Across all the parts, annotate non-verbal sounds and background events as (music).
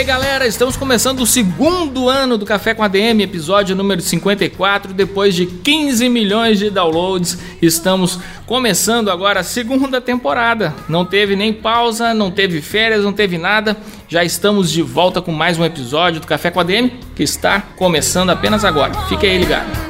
Aí galera, estamos começando o segundo ano do Café com ADM, episódio número 54. Depois de 15 milhões de downloads, estamos começando agora a segunda temporada. Não teve nem pausa, não teve férias, não teve nada. Já estamos de volta com mais um episódio do Café com ADM que está começando apenas agora. Fique aí ligado.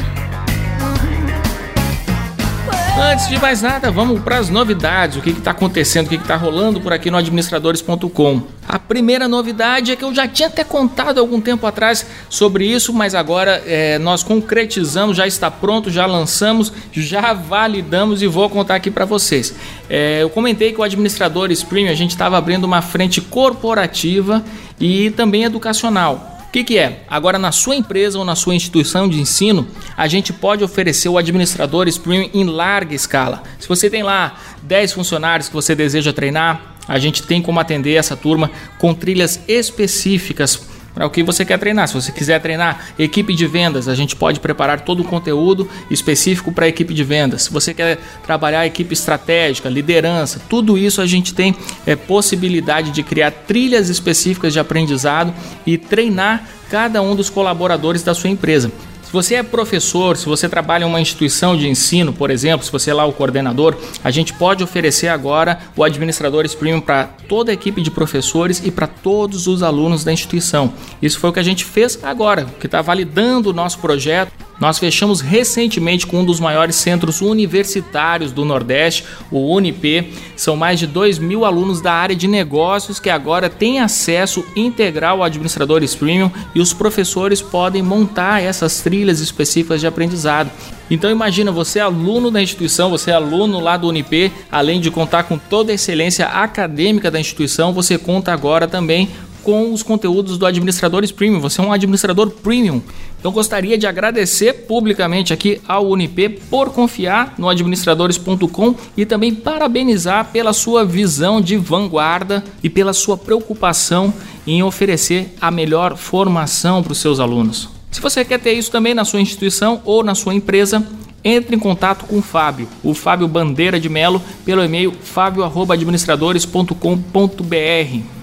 Antes de mais nada, vamos para as novidades, o que está acontecendo, o que está rolando por aqui no administradores.com. A primeira novidade é que eu já tinha até contado algum tempo atrás sobre isso, mas agora é, nós concretizamos, já está pronto, já lançamos, já validamos e vou contar aqui para vocês. É, eu comentei que o Administradores Premium a gente estava abrindo uma frente corporativa e também educacional. O que, que, é? Agora, na sua empresa ou na sua instituição de ensino, a gente pode oferecer o administrador Premium em larga escala. Se você tem lá 10 funcionários que você deseja treinar, a gente tem como atender essa turma com trilhas específicas para o que você quer treinar. Se você quiser treinar equipe de vendas, a gente pode preparar todo o conteúdo específico para a equipe de vendas. Se você quer trabalhar equipe estratégica, liderança, tudo isso a gente tem é, possibilidade de criar trilhas específicas de aprendizado e treinar cada um dos colaboradores da sua empresa. Se você é professor, se você trabalha em uma instituição de ensino, por exemplo, se você é lá o coordenador, a gente pode oferecer agora o Administradores Premium para toda a equipe de professores e para todos os alunos da instituição. Isso foi o que a gente fez agora, que está validando o nosso projeto nós fechamos recentemente com um dos maiores centros universitários do Nordeste, o Unip. São mais de 2 mil alunos da área de negócios que agora têm acesso integral ao Administradores Premium e os professores podem montar essas trilhas específicas de aprendizado. Então imagina, você é aluno da instituição, você é aluno lá do Unip, além de contar com toda a excelência acadêmica da instituição, você conta agora também com os conteúdos do Administradores Premium. Você é um administrador premium. Então gostaria de agradecer publicamente aqui ao Unip por confiar no administradores.com e também parabenizar pela sua visão de vanguarda e pela sua preocupação em oferecer a melhor formação para os seus alunos. Se você quer ter isso também na sua instituição ou na sua empresa, entre em contato com o Fábio, o Fábio Bandeira de Melo, pelo e-mail fábio@administradores.com.br.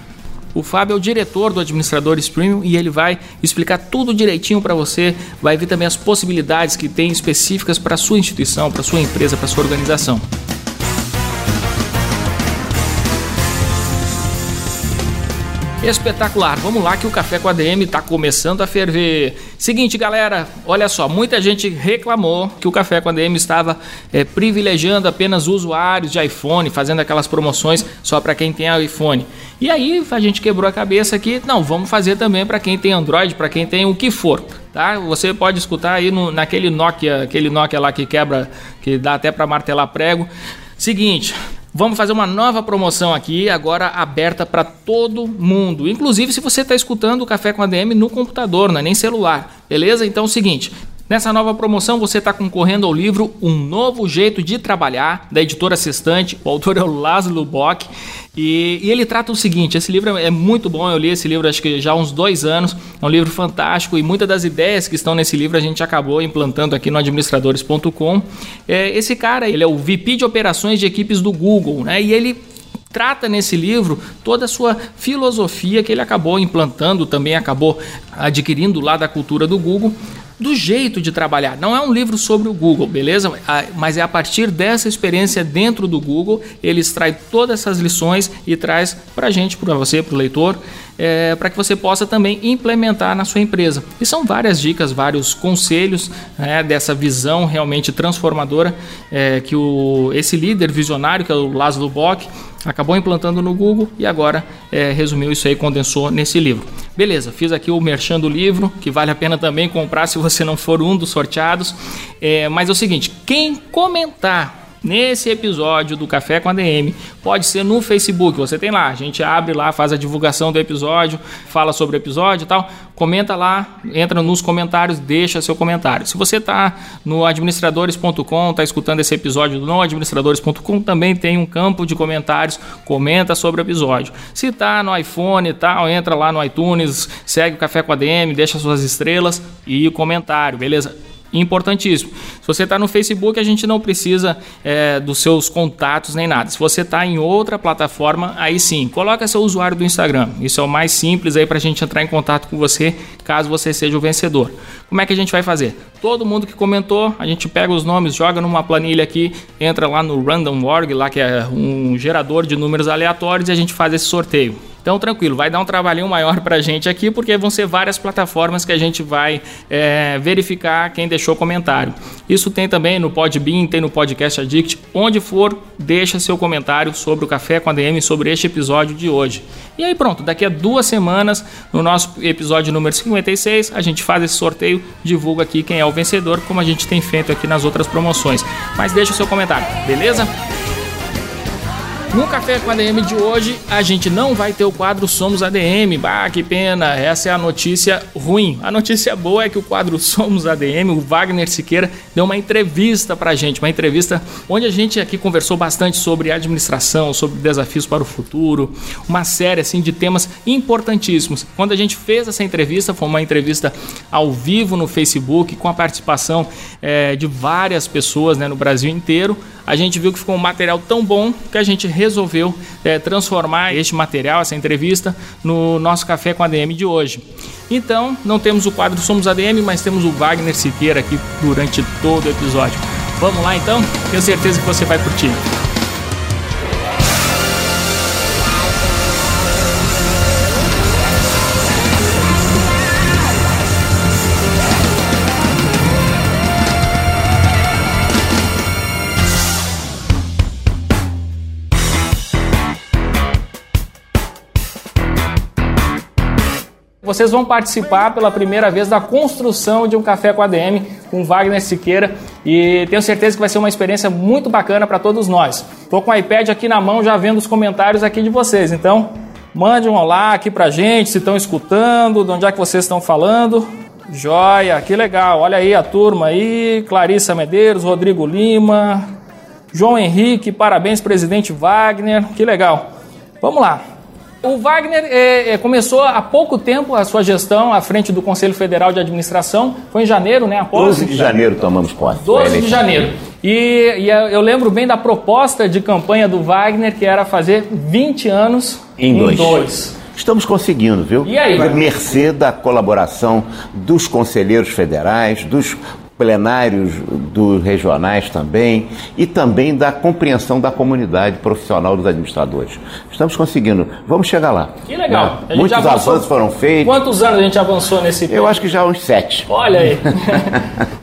O Fábio é o diretor do Administradores Premium e ele vai explicar tudo direitinho para você. Vai ver também as possibilidades que tem específicas para sua instituição, para sua empresa, para sua organização. Espetacular, vamos lá que o Café com ADM está começando a ferver. Seguinte, galera, olha só, muita gente reclamou que o Café com ADM estava é, privilegiando apenas usuários de iPhone, fazendo aquelas promoções só para quem tem iPhone. E aí a gente quebrou a cabeça aqui, não, vamos fazer também para quem tem Android, para quem tem o que for, tá? Você pode escutar aí no, naquele Nokia, aquele Nokia lá que quebra, que dá até para martelar prego. Seguinte, Vamos fazer uma nova promoção aqui, agora aberta para todo mundo. Inclusive, se você está escutando o Café com ADM no computador, não é nem celular, beleza? Então é o seguinte: Nessa nova promoção você está concorrendo ao livro Um Novo Jeito de Trabalhar, da editora Sextante. O autor é o Laszlo Bock. E, e, ele trata o seguinte: esse livro é muito bom. Eu li esse livro acho que já há uns dois anos. É um livro fantástico e muitas das ideias que estão nesse livro a gente acabou implantando aqui no administradores.com. É, esse cara, ele é o VP de operações de equipes do Google, né? E ele trata nesse livro toda a sua filosofia que ele acabou implantando, também acabou adquirindo lá da cultura do Google, do jeito de trabalhar. Não é um livro sobre o Google, beleza? Mas é a partir dessa experiência dentro do Google, ele extrai todas essas lições e traz para a gente, para você, para o leitor, é, para que você possa também implementar na sua empresa. E são várias dicas, vários conselhos né, dessa visão realmente transformadora é, que o, esse líder visionário, que é o Laszlo Bock, acabou implantando no Google e agora é, resumiu isso aí, condensou nesse livro. Beleza, fiz aqui o merchan do livro, que vale a pena também comprar se você não for um dos sorteados. É, mas é o seguinte, quem comentar nesse episódio do Café com a DM. Pode ser no Facebook, você tem lá, a gente abre lá, faz a divulgação do episódio, fala sobre o episódio e tal. Comenta lá, entra nos comentários, deixa seu comentário. Se você está no administradores.com, está escutando esse episódio no administradores.com, também tem um campo de comentários, comenta sobre o episódio. Se está no iPhone e tal, entra lá no iTunes, segue o Café com a DM, deixa suas estrelas e comentário, beleza? Importantíssimo. Se você está no Facebook, a gente não precisa é, dos seus contatos nem nada. Se você está em outra plataforma, aí sim, coloca seu usuário do Instagram. Isso é o mais simples aí para a gente entrar em contato com você, caso você seja o vencedor. Como é que a gente vai fazer? Todo mundo que comentou, a gente pega os nomes, joga numa planilha aqui, entra lá no Random.org, lá que é um gerador de números aleatórios e a gente faz esse sorteio. Então, tranquilo, vai dar um trabalhinho maior para a gente aqui, porque vão ser várias plataformas que a gente vai é, verificar quem deixou comentário. Isso tem também no Podbean, tem no Podcast Addict. Onde for, deixa seu comentário sobre o Café com a DM, sobre este episódio de hoje. E aí, pronto, daqui a duas semanas, no nosso episódio número 56, a gente faz esse sorteio, divulga aqui quem é o vencedor, como a gente tem feito aqui nas outras promoções. Mas deixa o seu comentário, beleza? No Café com ADM de hoje, a gente não vai ter o quadro Somos ADM. Bah, que pena, essa é a notícia ruim. A notícia boa é que o quadro Somos ADM, o Wagner Siqueira, deu uma entrevista pra gente, uma entrevista onde a gente aqui conversou bastante sobre administração, sobre desafios para o futuro, uma série assim de temas importantíssimos. Quando a gente fez essa entrevista, foi uma entrevista ao vivo no Facebook, com a participação é, de várias pessoas né, no Brasil inteiro a gente viu que ficou um material tão bom que a gente resolveu é, transformar este material, essa entrevista, no nosso Café com ADM de hoje. Então, não temos o quadro Somos ADM, mas temos o Wagner Siqueira aqui durante todo o episódio. Vamos lá então? Tenho certeza que você vai curtir. Vocês vão participar pela primeira vez da construção de um café com ADM com Wagner Siqueira e tenho certeza que vai ser uma experiência muito bacana para todos nós. Estou com o iPad aqui na mão já vendo os comentários aqui de vocês, então mande um olá aqui para gente, se estão escutando, de onde é que vocês estão falando. Joia, que legal, olha aí a turma aí, Clarissa Medeiros, Rodrigo Lima, João Henrique, parabéns presidente Wagner, que legal. Vamos lá, o Wagner é, é, começou há pouco tempo a sua gestão à frente do Conselho Federal de Administração. Foi em janeiro, né? Após 12 de janeiro tomamos posse. 12 de janeiro. E, e, eu lembro bem da proposta de campanha do Wagner, que era fazer 20 anos em, em dois. dois. Estamos conseguindo, viu? E aí, Mercê da colaboração dos conselheiros federais, dos plenários dos regionais também e também da compreensão da comunidade profissional dos administradores. Estamos conseguindo. Vamos chegar lá. Que legal. Né? Muitos avanços foram feitos. Quantos anos a gente avançou nesse? Eu acho que já uns sete. Olha aí.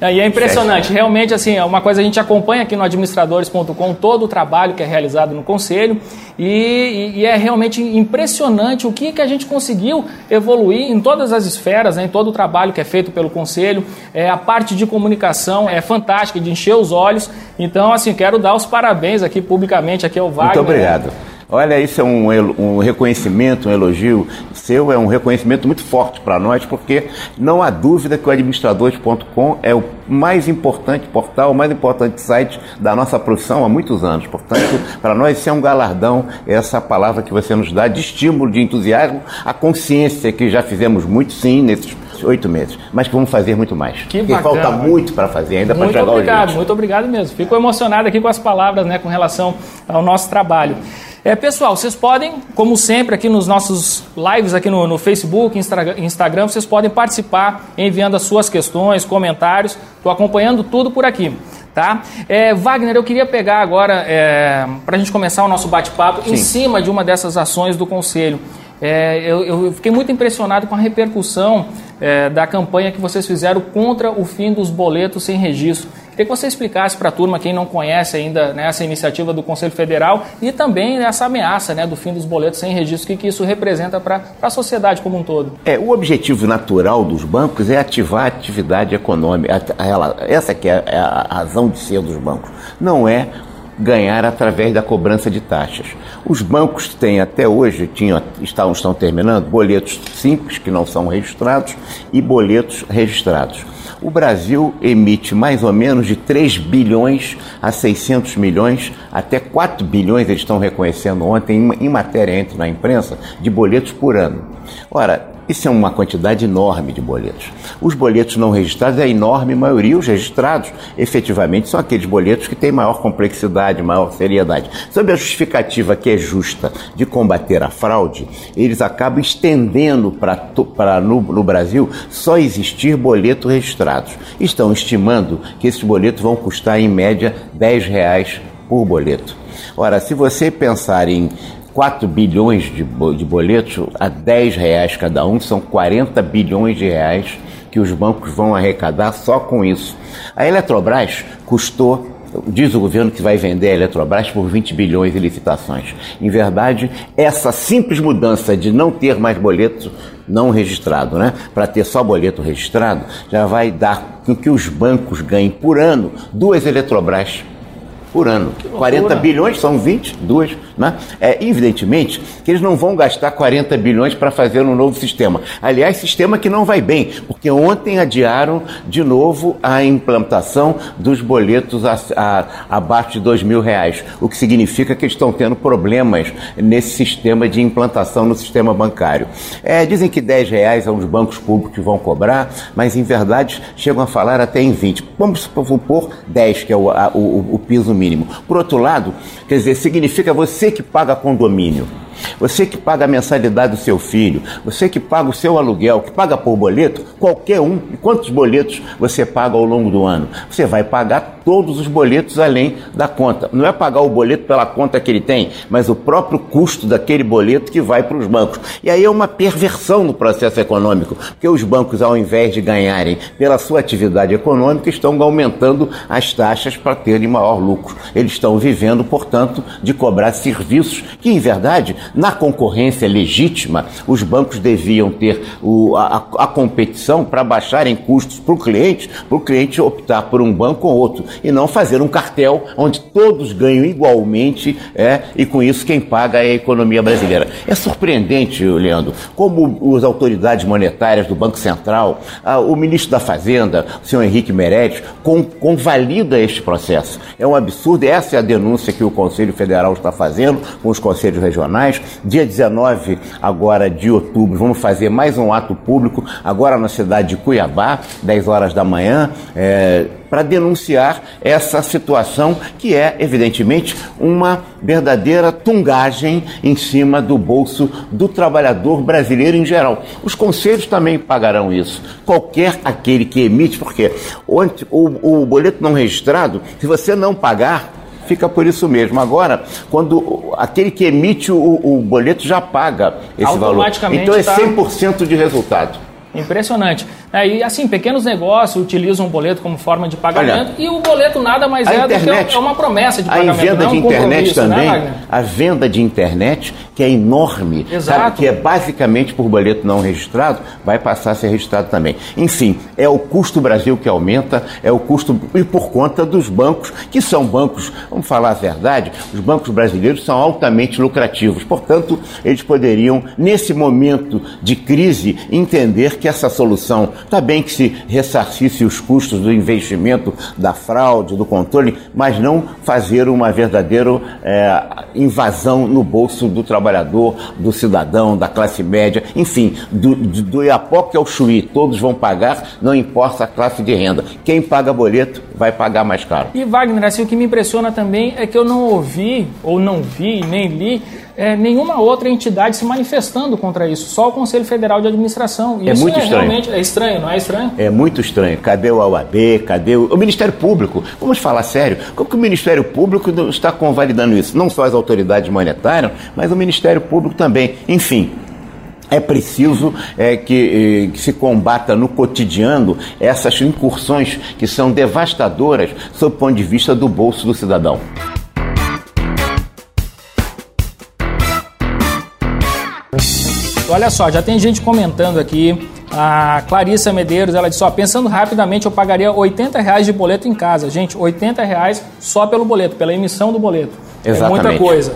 (laughs) e é impressionante. Sete. Realmente, assim, é uma coisa a gente acompanha aqui no administradores.com todo o trabalho que é realizado no conselho e, e, é realmente impressionante o que, que a gente conseguiu evoluir em todas as esferas, né, em todo o trabalho que é feito pelo Conselho. É, a parte de comunicação é fantástica, de encher os olhos. Então, assim, quero dar os parabéns aqui publicamente aqui ao Wagner. Muito obrigado. Olha, isso é um, um reconhecimento, um elogio seu, é um reconhecimento muito forte para nós, porque não há dúvida que o administradores.com é o mais importante portal, o mais importante site da nossa profissão há muitos anos. Portanto, para nós isso é um galardão, essa palavra que você nos dá de estímulo, de entusiasmo, a consciência que já fizemos muito sim nesses oito meses, mas que vamos fazer muito mais. Que porque bacana. falta muito para fazer ainda para chegar obrigado, Muito obrigado mesmo. Fico emocionado aqui com as palavras né, com relação ao nosso trabalho. É, pessoal, vocês podem, como sempre, aqui nos nossos lives aqui no, no Facebook, Instagram, vocês podem participar enviando as suas questões, comentários. Estou acompanhando tudo por aqui. Tá? É, Wagner, eu queria pegar agora, é, para a gente começar o nosso bate-papo, em cima de uma dessas ações do Conselho. É, eu, eu, fiquei muito impressionado com a repercussão é, da campanha que vocês fizeram contra o fim dos boletos sem registro. Queria que você explicasse para a turma, quem não conhece ainda né, essa iniciativa do Conselho Federal e também essa ameaça né, do fim dos boletos sem registro, o que, que isso representa para a sociedade como um todo. É, o objetivo natural dos bancos é ativar a atividade econômica, essa que é, é a razão de ser dos bancos. Não é ganhar através da cobrança de taxas. Os bancos têm até hoje, tinham, estão, estão terminando, boletos simples, que não são registrados, e boletos registrados. O Brasil emite mais ou menos de 3 bilhões a 600 milhões, até 4 bilhões, eles estão reconhecendo ontem, em matéria entre na imprensa, de boletos por ano. Ora, isso é uma quantidade enorme de boletos. Os boletos não registrados, a enorme maioria, os registrados, efetivamente, são aqueles boletos que têm maior complexidade, maior seriedade. Sob a justificativa que é justa de combater a fraude, eles acabam estendendo para no, no Brasil só existir boletos registrados. Estão estimando que esses boletos vão custar, em média, 10 reais por boleto. Ora, se você pensar em 4 bilhões de, de boletos a 10 reais cada um, são 40 bilhões de reais que os bancos vão arrecadar só com isso. A Eletrobras custou diz o governo que vai vender a Eletrobras por 20 bilhões em licitações. Em verdade, essa simples mudança de não ter mais boleto não registrado, né, para ter só boleto registrado, já vai dar com que os bancos ganhem por ano duas Eletrobras por ano. 40 bilhões são 22, né? É, evidentemente que eles não vão gastar 40 bilhões para fazer um novo sistema. Aliás, sistema que não vai bem, porque ontem adiaram de novo a implantação dos boletos a, a, abaixo de dois mil reais, o que significa que eles estão tendo problemas nesse sistema de implantação no sistema bancário. É, dizem que 10 reais são os bancos públicos vão cobrar, mas em verdade chegam a falar até em 20. Vamos supor 10, que é o, a, o, o piso mínimo mínimo. Por outro lado, quer dizer, significa você que paga condomínio. Você que paga a mensalidade do seu filho, você que paga o seu aluguel, que paga por boleto, qualquer um, e quantos boletos você paga ao longo do ano? Você vai pagar todos os boletos além da conta. Não é pagar o boleto pela conta que ele tem, mas o próprio custo daquele boleto que vai para os bancos. E aí é uma perversão no processo econômico, porque os bancos, ao invés de ganharem pela sua atividade econômica, estão aumentando as taxas para terem maior lucro. Eles estão vivendo, portanto, de cobrar serviços que, em verdade, na concorrência legítima, os bancos deviam ter o, a, a competição para baixarem custos para o cliente, para o cliente optar por um banco ou outro, e não fazer um cartel onde todos ganham igualmente é, e com isso quem paga é a economia brasileira. É surpreendente, Leandro, como as autoridades monetárias do Banco Central, a, o ministro da Fazenda, o senhor Henrique Meirelles, com, convalida este processo. É um absurdo, essa é a denúncia que o Conselho Federal está fazendo com os conselhos regionais Dia 19 agora de outubro, vamos fazer mais um ato público, agora na cidade de Cuiabá, 10 horas da manhã, é, para denunciar essa situação que é, evidentemente, uma verdadeira tungagem em cima do bolso do trabalhador brasileiro em geral. Os conselhos também pagarão isso. Qualquer aquele que emite, porque o, o, o boleto não registrado, se você não pagar, fica por isso mesmo. Agora, quando aquele que emite o, o boleto já paga esse valor. Então é 100% tá... de resultado. Impressionante. É, e assim, pequenos negócios utilizam o boleto como forma de pagamento Olha, e o boleto nada mais é internet, do que uma promessa de pagamento. A venda é um de internet né, também, né, a venda de internet, que é enorme, sabe, que é basicamente por boleto não registrado, vai passar a ser registrado também. Enfim, é o custo Brasil que aumenta, é o custo e por conta dos bancos, que são bancos, vamos falar a verdade, os bancos brasileiros são altamente lucrativos. Portanto, eles poderiam, nesse momento de crise, entender que essa solução Está bem que se ressarcisse os custos do investimento, da fraude, do controle, mas não fazer uma verdadeira é, invasão no bolso do trabalhador, do cidadão, da classe média, enfim, do, do, Iapoque ao Chuí, todos vão pagar, não importa a classe de renda. Quem paga boleto vai pagar mais caro. E Wagner, assim, o que me impressiona também é que eu não ouvi, ou não vi, nem li é, nenhuma outra entidade se manifestando contra isso, só o Conselho Federal de Administração. E é muito é estranho. Realmente é estranho, não é estranho? É muito estranho. Cadê o OAB? Cadê o... o Ministério Público? Vamos falar sério. Como que o Ministério Público está convalidando isso? Não só as autoridades monetárias, mas o Ministério Público também. Enfim, é preciso é, que, que, se combata no cotidiano essas incursões que são devastadoras sob o ponto de vista do bolso do cidadão. Olha só, já tem gente comentando aqui A Clarissa Medeiros, ela disse, ó, pensando rapidamente, eu pagaria 80 reais de boleto em casa. Gente, 80 reais só pelo boleto, pela emissão do boleto. Exatamente. É muita coisa.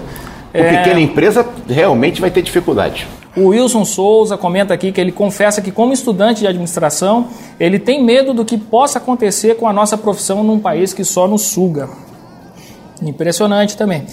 O é... pequena empresa realmente vai ter dificuldade. O Wilson Souza comenta aqui que ele confessa que, como estudante de administração, ele tem medo do que possa acontecer com a nossa profissão num país que só nos suga. Impressionante também.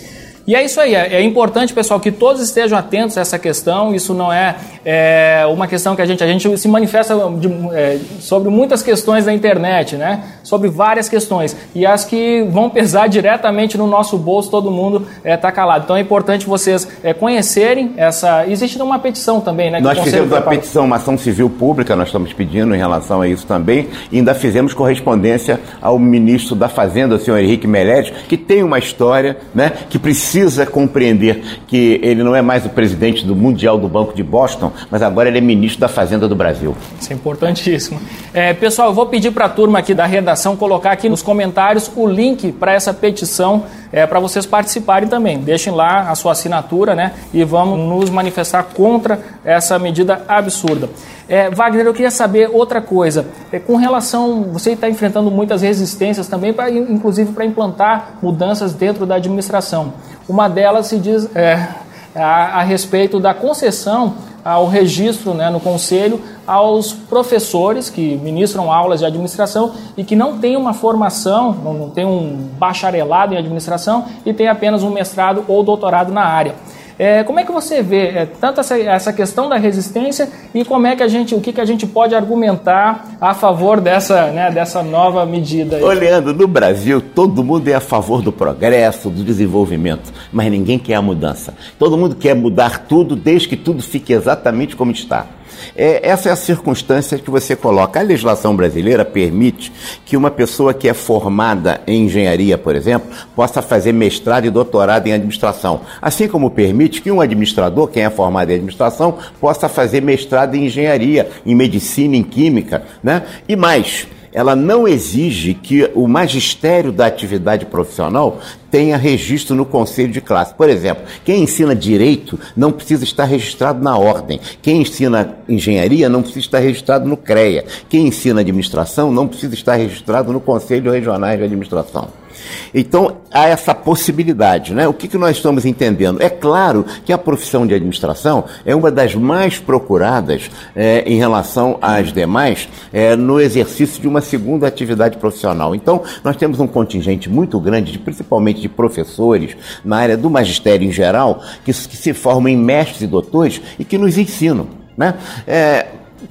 E é isso aí, é, é, importante, pessoal, que todos estejam atentos a essa questão. Isso não é, é uma questão que a gente, a gente se manifesta de, é, sobre muitas questões da internet, né? Sobre várias questões. E as que vão pesar (laughs) diretamente no nosso bolso, todo mundo está é, calado. Então é importante vocês é, conhecerem essa. Existe uma petição também, né? Nós fizemos uma petição, uma ação civil pública, nós estamos pedindo em relação a isso também, e ainda fizemos correspondência ao ministro da Fazenda, o senhor Henrique Meirelles, que tem uma história, né? Que precisa precisa compreender que ele não é mais o presidente do Mundial do Banco de Boston, mas agora ele é ministro da Fazenda do Brasil. Isso é importantíssimo. É, pessoal, eu vou pedir para a turma aqui da redação colocar aqui nos comentários o link para essa petição é, para vocês participarem também. Deixem lá a sua assinatura né, e vamos nos manifestar contra essa medida absurda. É, Wagner, eu queria saber outra coisa. É, com relação, você está enfrentando muitas resistências também, pra, inclusive para implantar mudanças dentro da administração. Uma delas se diz é, a, a respeito da concessão ao registro né, no conselho aos professores que ministram aulas de administração e que não têm uma formação, não têm um bacharelado em administração e têm apenas um mestrado ou doutorado na área. É, como é que você vê é, tanto essa, essa, questão da resistência e como é que a gente, o que, que a gente pode argumentar a favor dessa, né, dessa nova medida? Aí? Olhando, no Brasil todo mundo é a favor do progresso, do desenvolvimento, mas ninguém quer a mudança. Todo mundo quer mudar tudo desde que tudo fique exatamente como está. É, essa é a circunstância que você coloca. A legislação brasileira permite que uma pessoa que é formada em engenharia, por exemplo, possa fazer mestrado e doutorado em administração. Assim como permite que um administrador, quem é formado em administração, possa fazer mestrado em engenharia, em medicina, em química. Né? E mais, ela não exige que o magistério da atividade profissional tenha registro no conselho de classe. Por exemplo, quem ensina direito não precisa estar registrado na ordem. Quem ensina engenharia não precisa estar registrado no CREA. Quem ensina administração não precisa estar registrado no Conselho Regional de Administração. Então, há essa possibilidade. Né? O que, que nós estamos entendendo? É claro que a profissão de administração é uma das mais procuradas é, em relação às demais é, no exercício de uma segunda atividade profissional. Então, nós temos um contingente muito grande, de, principalmente de professores, na área do magistério em geral, que, que se formam em mestres e doutores e que nos ensinam. Né? É,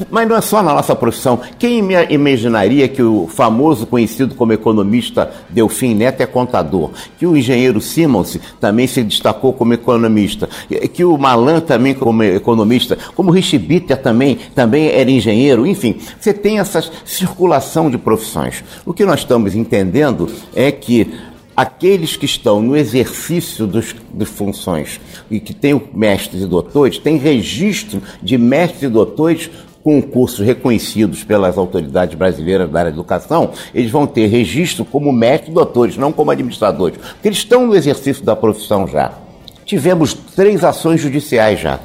mas não é só na nossa profissão. Quem imaginaria que o famoso, conhecido como economista Delfim Neto é contador? Que o engenheiro Simons também se destacou como economista? Que o Malan também como economista? Como o Rich Bitter também, também era engenheiro? Enfim, você tem essa circulação de profissões. O que nós estamos entendendo é que aqueles que estão no exercício dos, de funções e que têm mestres e doutores, têm registro de mestres e doutores com cursos reconhecidos pelas autoridades brasileiras da área de educação, eles vão ter registro como mestres doutores, não como administradores, porque eles estão no exercício da profissão já. Tivemos três ações judiciais já.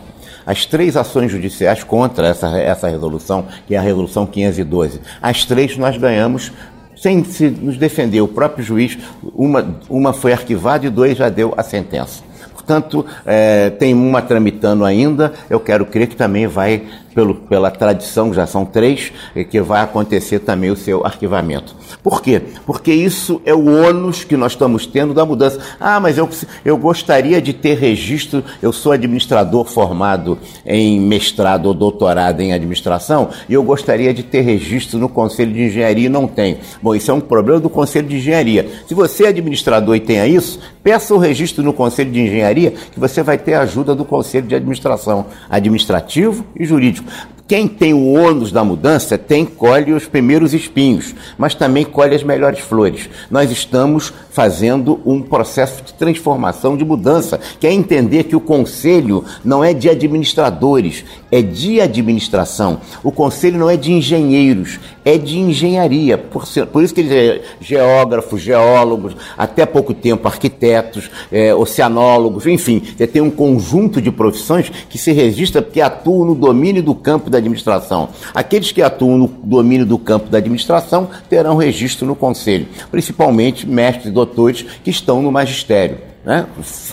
As três ações judiciais contra essa, essa resolução, que é a resolução 512, as três nós ganhamos sem se nos defender. O próprio juiz, uma, uma foi arquivada e dois já deu a sentença. Portanto, é, tem uma tramitando ainda, eu quero crer que também vai pelo, pela tradição, já são três, que vai acontecer também o seu arquivamento. Por quê? Porque isso é o ônus que nós estamos tendo da mudança. Ah, mas eu, eu gostaria de ter registro, eu sou administrador formado em mestrado ou doutorado em administração, e eu gostaria de ter registro no Conselho de Engenharia e não tem. Bom, isso é um problema do Conselho de Engenharia. Se você é administrador e tenha isso, peça o registro no Conselho de Engenharia, que você vai ter a ajuda do Conselho de Administração, administrativo e jurídico. engagement. Quem tem o ônus da mudança tem colhe os primeiros espinhos, mas também colhe as melhores flores. Nós estamos fazendo um processo de transformação, de mudança, que é entender que o conselho não é de administradores, é de administração. O conselho não é de engenheiros, é de engenharia. Por, ser, por isso que eles é geógrafos, geólogos, até pouco tempo arquitetos, é, oceanólogos, enfim, tem um conjunto de profissões que se registra porque atuam no domínio do campo da administração. Aqueles que atuam no domínio do campo da administração terão registro no Conselho, principalmente mestres e doutores que estão no magistério né,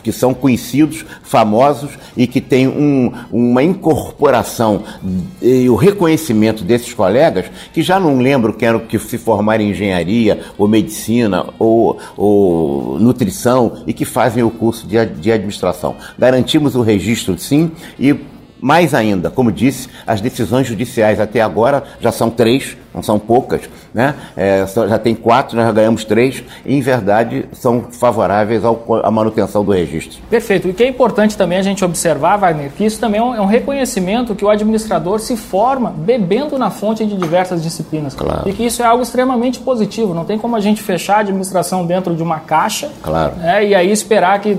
que são conhecidos, famosos e que têm um, uma incorporação e o reconhecimento desses colegas que já não lembro que eram que se formaram em engenharia ou medicina ou, ou nutrição e que fazem o curso de, de administração. Garantimos o registro sim e mais ainda, como disse, as decisões judiciais até agora já são três, não são poucas, né? É, já tem quatro, nós já ganhamos três, e em verdade são favoráveis ao, à manutenção do registro. Perfeito. E que é importante também a gente observar, Wagner, que isso também é um, é um reconhecimento que o administrador se forma bebendo na fonte de diversas disciplinas. Claro. E que isso é algo extremamente positivo. Não tem como a gente fechar a administração dentro de uma caixa claro. né, e aí esperar que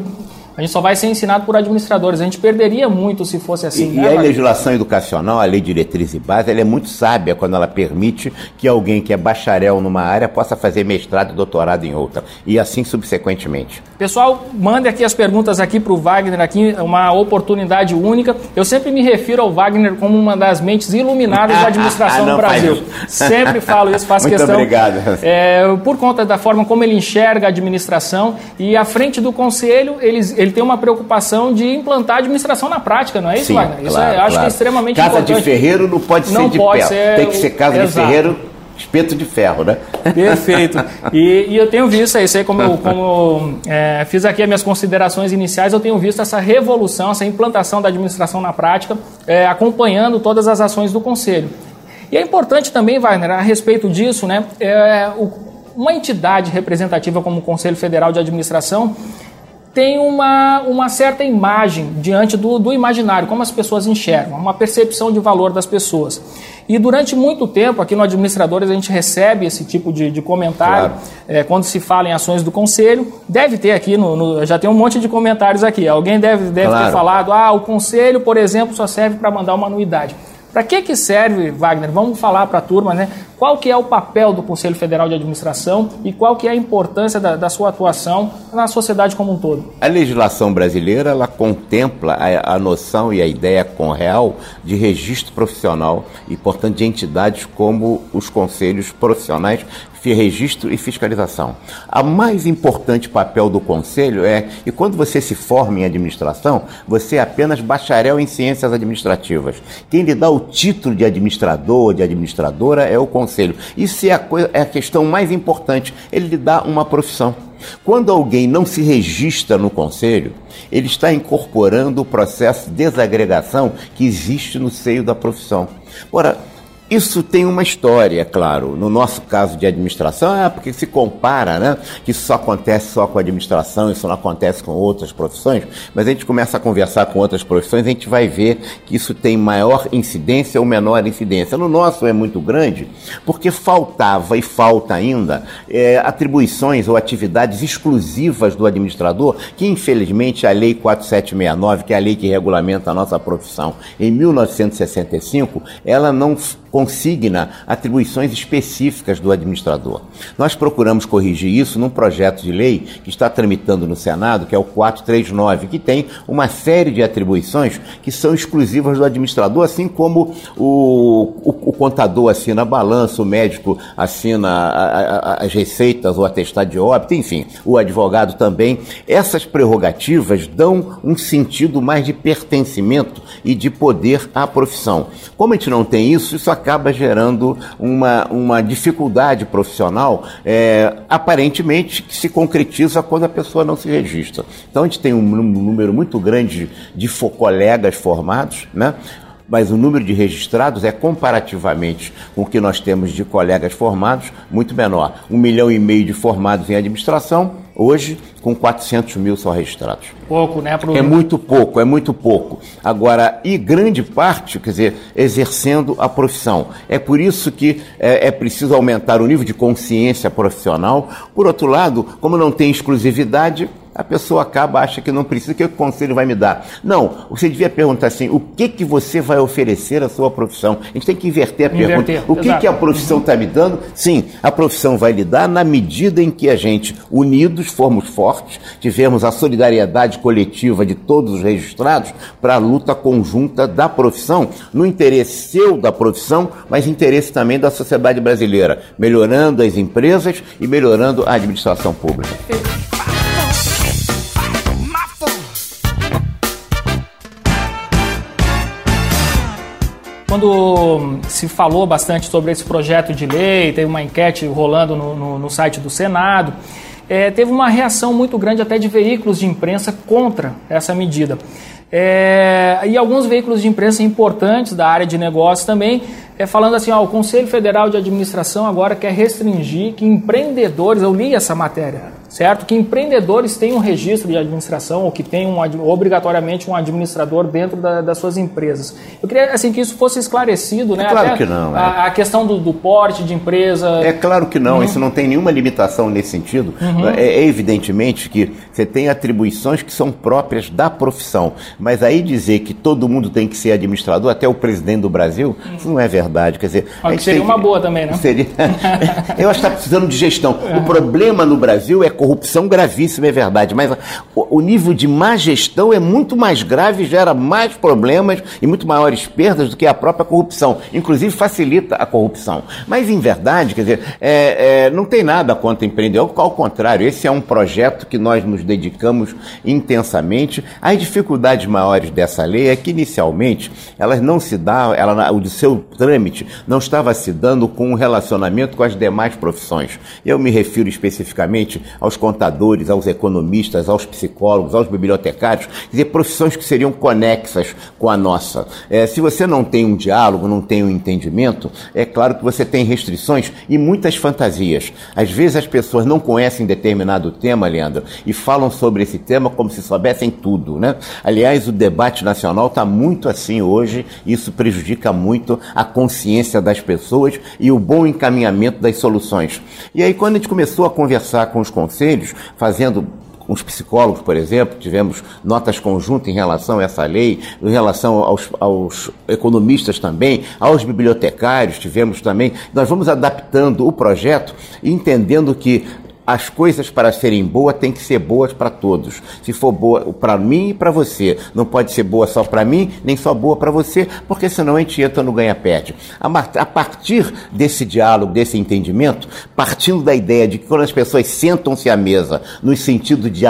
a gente só vai ser ensinado por administradores. A gente perderia muito se fosse assim. E, né, e a legislação educacional, a lei diretriz e base, ela é muito sábia quando ela permite que alguém que é bacharel numa área possa fazer mestrado e doutorado em outra. E assim subsequentemente. Pessoal, mande aqui as perguntas aqui para o Wagner, aqui uma oportunidade única. Eu sempre me refiro ao Wagner como uma das mentes iluminadas da (laughs) administração Não, no Brasil. (laughs) Sempre falo isso, faço Muito questão. obrigado. É, por conta da forma como ele enxerga a administração e à frente do conselho, eles, ele tem uma preocupação de implantar a administração na prática, não é isso, Sim, Wagner? Isso claro, é, eu acho que é extremamente casa importante. de ferreiro não pode Não ser de pode ser Tem que ser casa de ferreiro, espeto de ferro, né? Perfeito. (laughs) E, e eu tenho visto isso aí, como, eu- como eu, é, fiz aqui as minhas considerações iniciais, eu tenho visto essa revolução, essa implantação da administração na prática, é, acompanhando todas as ações do Conselho. E é importante também, Wagner, a respeito disso, né, é, o- uma entidade representativa como o Conselho Federal de Administração tem uma, uma certa imagem diante do, do imaginário, como as pessoas enxergam, uma percepção de valor das pessoas. E durante muito tempo, aqui no Administradores, a gente recebe esse tipo de, de comentário Claro. é, quando se fala em ações do Conselho. Deve ter aqui, no, no- já tem um monte de comentários aqui. Alguém deve, deve ter Claro. falado, ah, o Conselho, por exemplo, só serve para mandar uma anuidade. Para que, que serve, Wagner? Vamos falar para a turma, né? Qual que é o papel do Conselho Federal de Administração e qual que é a importância da, da sua atuação na sociedade como um todo? A legislação brasileira ela contempla a, a noção e a ideia com real de registro profissional e, portanto, de entidades como os conselhos profissionais registro e fiscalização. A mais importante papel do conselho é que quando você se forma em administração, você é apenas bacharel em ciências administrativas. Quem lhe dá o título de administrador de administradora é o conselho. Isso é a, coisa, é a questão mais importante. Ele lhe dá uma profissão. Quando alguém não se registra no conselho, ele está incorporando o processo de desagregação que existe no seio da profissão. Ora, isso tem uma história, claro. No nosso caso de administração, é porque se compara, né? Que isso só acontece só com a administração, isso não acontece com outras profissões. Mas a gente começa a conversar com outras profissões, a gente vai ver que isso tem maior incidência ou menor incidência. No nosso é muito grande, porque faltava e falta ainda é, atribuições ou atividades exclusivas do administrador, que infelizmente a Lei 4769, que é a lei que regulamenta a nossa profissão, em 1965, ela não consigna atribuições específicas do administrador. Nós procuramos corrigir isso num projeto de lei que está tramitando no Senado, que é o 439, que tem uma série de atribuições que são exclusivas do administrador, assim como o, o, o contador assina a balança, o médico assina a- a- as receitas ou atestado de óbito, enfim, o advogado também. Essas prerrogativas dão um sentido mais de pertencimento e de poder à profissão. Como a gente não tem isso, isso acaba gerando uma, uma dificuldade profissional, é, aparentemente, que se concretiza quando a pessoa não se registra. Então a gente tem um nú- número muito grande de colegas formados, né? mas o número de registrados é comparativamente com o que nós temos de colegas formados muito menor. Um milhão e meio de formados em administração, hoje com 400 mil só registrados. Pouco, né? Pro... É muito pouco, é muito pouco. Agora, e grande parte, quer dizer, exercendo a profissão. É por isso que é, é preciso aumentar o nível de consciência profissional. Por outro lado, como não tem exclusividade, a pessoa acaba, acha que não precisa, o que o conselho vai me dar? Não, você devia perguntar assim, o que que você vai oferecer à sua profissão? A gente tem que inverter a Inverter, pergunta. O que, exato. que a profissão está me dando? Sim, a profissão vai lhe dar na medida em que a gente, unidos, formos fortes, tivemos a solidariedade coletiva de todos os registrados para a luta conjunta da profissão, no interesse seu da profissão, mas interesse também da sociedade brasileira, melhorando as empresas e melhorando a administração pública. Quando se falou bastante sobre esse projeto de lei, teve uma enquete rolando no, no, no site do Senado, é, teve uma reação muito grande até de veículos de imprensa contra essa medida. É, e alguns veículos de imprensa importantes da área de negócios também, é, falando assim: ó, o Conselho Federal de Administração agora quer restringir que empreendedores, eu li essa matéria, certo? Que empreendedores tenham um registro de administração ou que tenham um, obrigatoriamente um administrador dentro da, das suas empresas. Eu queria assim que isso fosse esclarecido, né? É claro Até que não, é. A, a questão do, do, porte de empresa. É claro que não, uhum. isso não tem nenhuma limitação nesse sentido. Uhum. É, é evidentemente que você tem atribuições que são próprias da profissão, mas aí dizer que todo mundo tem que ser administrador, até o presidente do Brasil, uhum. isso não é verdade. Quer dizer, seria uma boa também, né? Seria... (laughs) Eu acho que está precisando de gestão. (laughs) O problema no Brasil é corrupção gravíssima, é verdade, mas o, nível de má gestão é muito mais grave, gera mais problemas e muito maiores perdas do que a própria corrupção. Inclusive facilita a corrupção. Mas, em verdade, quer dizer, é, é, não tem nada contra empreendedor, ao contrário, esse é um projeto que nós nos dedicamos intensamente. As dificuldades maiores dessa lei é que, inicialmente, elas não se dão, ela, o seu trâmite não estava se dando com um relacionamento com as demais profissões. Eu me refiro especificamente aos contadores, aos economistas, aos psicólogos, aos bibliotecários, dizer, profissões que seriam conexas com a nossa. É, se você não tem um diálogo, não tem um entendimento, é claro que você tem restrições e muitas fantasias. Às vezes as pessoas não conhecem determinado tema, Leandro, e falam sobre esse tema como se soubessem tudo, né? Aliás, o debate nacional está muito assim hoje, e isso prejudica muito a consciência das pessoas e o bom encaminhamento das soluções. E aí, quando a gente começou a conversar com os fazendo com os psicólogos, por exemplo, tivemos notas conjuntas em relação a essa lei, em relação aos, aos, economistas também, aos bibliotecários, tivemos também. Nós vamos adaptando o projeto, entendendo que as coisas para serem boas têm que ser boas para todos. Se for boa para mim e para você, não pode ser boa só para mim, nem só boa para você, porque senão a gente entra no ganha-perde. A partir desse diálogo, desse entendimento, partindo da ideia de que quando as pessoas sentam-se à mesa, no sentido de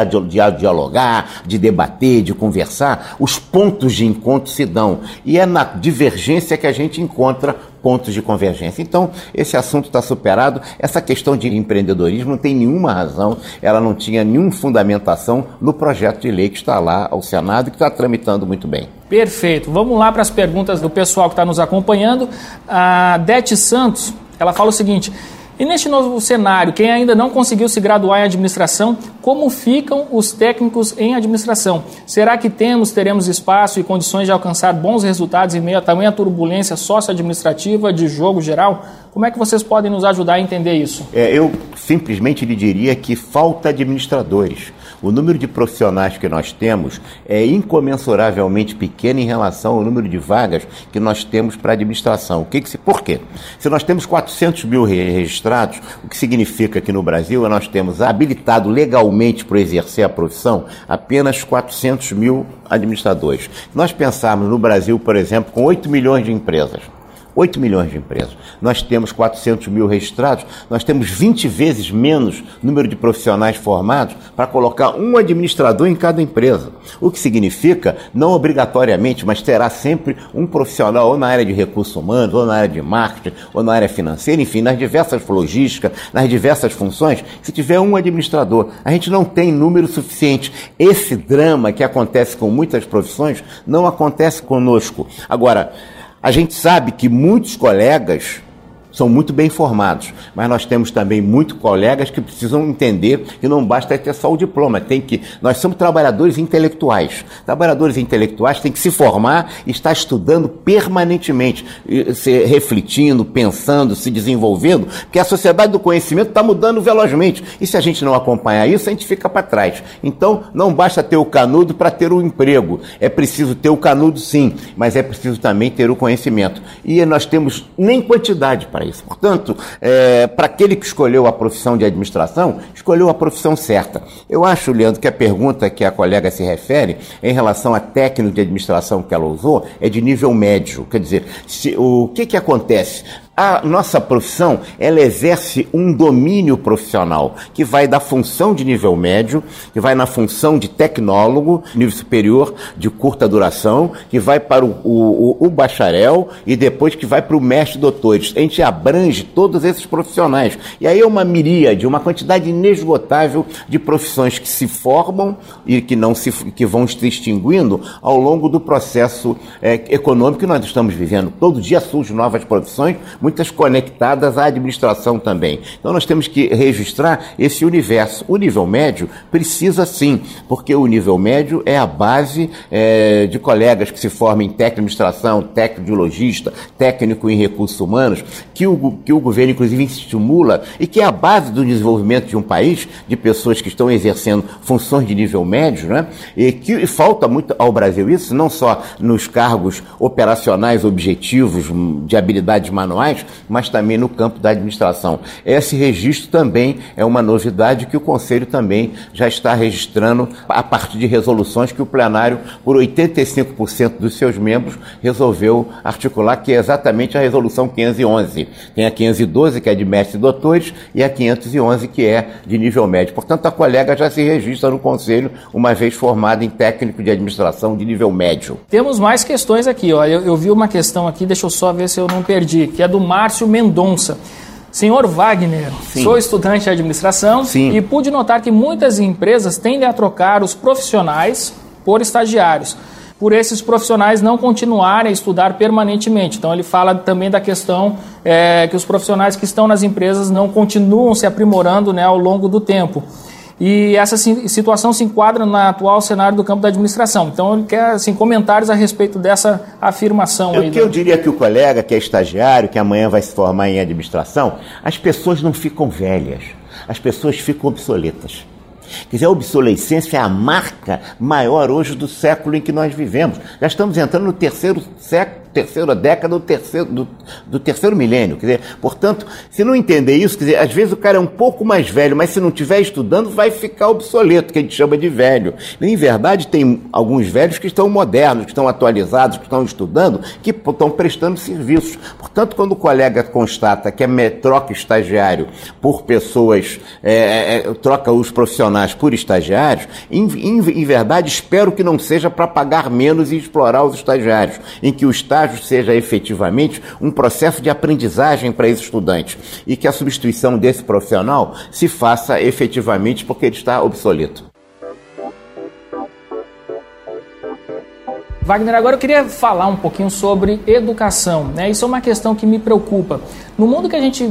dialogar, de debater, de conversar, os pontos de encontro se dão. E é na divergência que a gente encontra pontos de convergência. Então, esse assunto está superado. Essa questão de empreendedorismo não tem nenhuma razão, ela não tinha nenhuma fundamentação no projeto de lei que está lá ao Senado e que está tramitando muito bem. Perfeito. Vamos lá para as perguntas do pessoal que está nos acompanhando. A Dete Santos, ela fala o seguinte. E neste novo cenário, quem ainda não conseguiu se graduar em administração, como ficam os técnicos em administração? Será que temos, teremos espaço e condições de alcançar bons resultados em meio a tamanha turbulência socioadministrativa de jogo geral? Como é que vocês podem nos ajudar a entender isso? É, eu simplesmente lhe diria que falta administradores. O número de profissionais que nós temos é incomensuravelmente pequeno em relação ao número de vagas que nós temos para administração. O que que se, por quê? Se nós temos 400 mil registrados, o que significa que no Brasil nós temos habilitado legalmente para exercer a profissão apenas 400 mil administradores. Se nós pensarmos no Brasil, por exemplo, com 8 milhões de empresas, 8 milhões de empresas. Nós temos 400 mil registrados, nós temos 20 vezes menos número de profissionais formados para colocar um administrador em cada empresa. O que significa, não obrigatoriamente, mas terá sempre um profissional ou na área de recursos humanos, ou na área de marketing, ou na área financeira, enfim, nas diversas logísticas, nas diversas funções, se tiver um administrador. A gente não tem número suficiente. Esse drama que acontece com muitas profissões não acontece conosco. Agora, a gente sabe que muitos colegas são muito bem formados, mas nós temos também muitos colegas que precisam entender que não basta ter só o diploma, tem que nós somos trabalhadores intelectuais. Trabalhadores intelectuais têm que se formar e estar estudando permanentemente, se refletindo, pensando, se desenvolvendo, porque a sociedade do conhecimento está mudando velozmente. E se a gente não acompanhar isso, a gente fica para trás. Então, não basta ter o canudo para ter o emprego. É preciso ter o canudo, sim, mas é preciso também ter o conhecimento. E nós temos nem quantidade para isso. Portanto, é, para aquele que escolheu a profissão de administração, escolheu a profissão certa. Eu acho, Leandro, que a pergunta que a colega se refere em relação a técnico de administração que ela usou é de nível médio. Quer dizer, se, o que, que acontece? A nossa profissão, ela exerce um domínio profissional que vai da função de nível médio, que vai na função de tecnólogo, nível superior, de curta duração, que vai para o, o, o bacharel e depois que vai para o mestre doutores. A gente abrange todos esses profissionais. E aí é uma miríade, uma quantidade inesgotável de profissões que se formam e que não se que vão se extinguindo ao longo do processo é, econômico que nós estamos vivendo. Todo dia surgem novas profissões, muitas conectadas à administração também. Então nós temos que registrar esse universo. O nível médio precisa sim, porque o nível médio é a base é, de colegas que se formam em técnico de administração, técnico de logista, técnico em recursos humanos, que o, que o governo inclusive estimula e que é a base do desenvolvimento de um país, de pessoas que estão exercendo funções de nível médio, né? e que falta muito ao Brasil isso, não só nos cargos operacionais objetivos de habilidades manuais, mas também no campo da administração. Esse registro também é uma novidade que o Conselho também já está registrando a partir de resoluções que o plenário, por 85% dos seus membros, resolveu articular, que é exatamente a resolução 511. Tem a 512, que é de mestres e doutores, e a 511, que é de nível médio. Portanto, a colega já se registra no Conselho, uma vez formada em técnico de administração de nível médio. Temos mais questões aqui. Ó. Eu, eu vi uma questão aqui, deixa eu só ver se eu não perdi, que é do Márcio Mendonça. Senhor Wagner, Sim. sou estudante de administração Sim. e pude notar que muitas empresas tendem a trocar os profissionais por estagiários, por esses profissionais não continuarem a estudar permanentemente. Então, ele fala também da questão é, que os profissionais que estão nas empresas não continuam se aprimorando né, ao longo do tempo. E essa situação se enquadra no atual cenário do campo da administração. Então, ele quer assim, comentários a respeito dessa afirmação. O que eu diria que o colega que é estagiário, que amanhã vai se formar em administração, as pessoas não ficam velhas, as pessoas ficam obsoletas. Quer dizer, a obsolescência é a marca maior hoje do século em que nós vivemos. Já estamos entrando no terceiro século terceira década do terceiro, do, do, terceiro milênio. Quer dizer, portanto, se não entender isso, quer dizer, às vezes o cara é um pouco mais velho, mas se não estiver estudando, vai ficar obsoleto, que a gente chama de velho. em verdade, tem alguns velhos que estão modernos, que estão atualizados, que estão estudando, que estão prestando serviços. Portanto, quando o colega constata que é troca estagiário por pessoas, é, é, é, troca os profissionais por estagiários, em, em, em verdade, espero que não seja para pagar menos e explorar os estagiários, em que o estágio estágio seja efetivamente um processo de aprendizagem para esse estudante e que a substituição desse profissional se faça efetivamente porque ele está obsoleto. Wagner, agora eu queria falar um pouquinho sobre educação. Né? Isso é uma questão que me preocupa. No mundo que a gente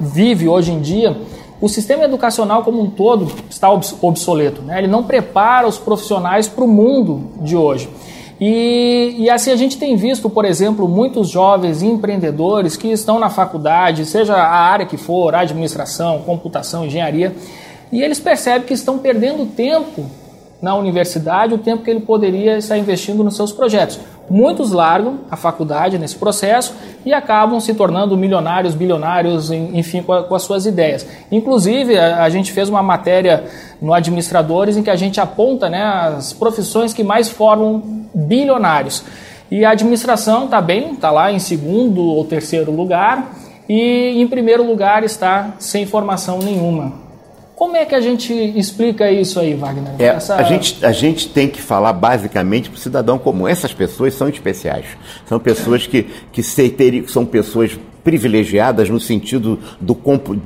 vive hoje em dia, o sistema educacional como um todo está obsoleto. Né? Ele não prepara os profissionais para o mundo de hoje. E, e, assim a gente tem visto, por exemplo, muitos jovens empreendedores que estão na faculdade, seja a área que for, administração, computação, engenharia, e eles percebem que estão perdendo tempo na universidade, o tempo que ele poderia estar investindo nos seus projetos. Muitos largam a faculdade nesse processo e acabam se tornando milionários, bilionários, enfim, com, a, com as suas ideias. Inclusive, a, a, gente fez uma matéria no Administradores em que a gente aponta né, as profissões que mais formam bilionários. E a administração está bem, está lá em segundo ou terceiro lugar, e em primeiro lugar está sem formação nenhuma. Como é que a gente explica isso aí, Wagner? É, Essa... a, gente, a gente tem que falar basicamente para o cidadão comum. Essas pessoas são especiais. São pessoas que, que são pessoas privilegiadas no sentido do,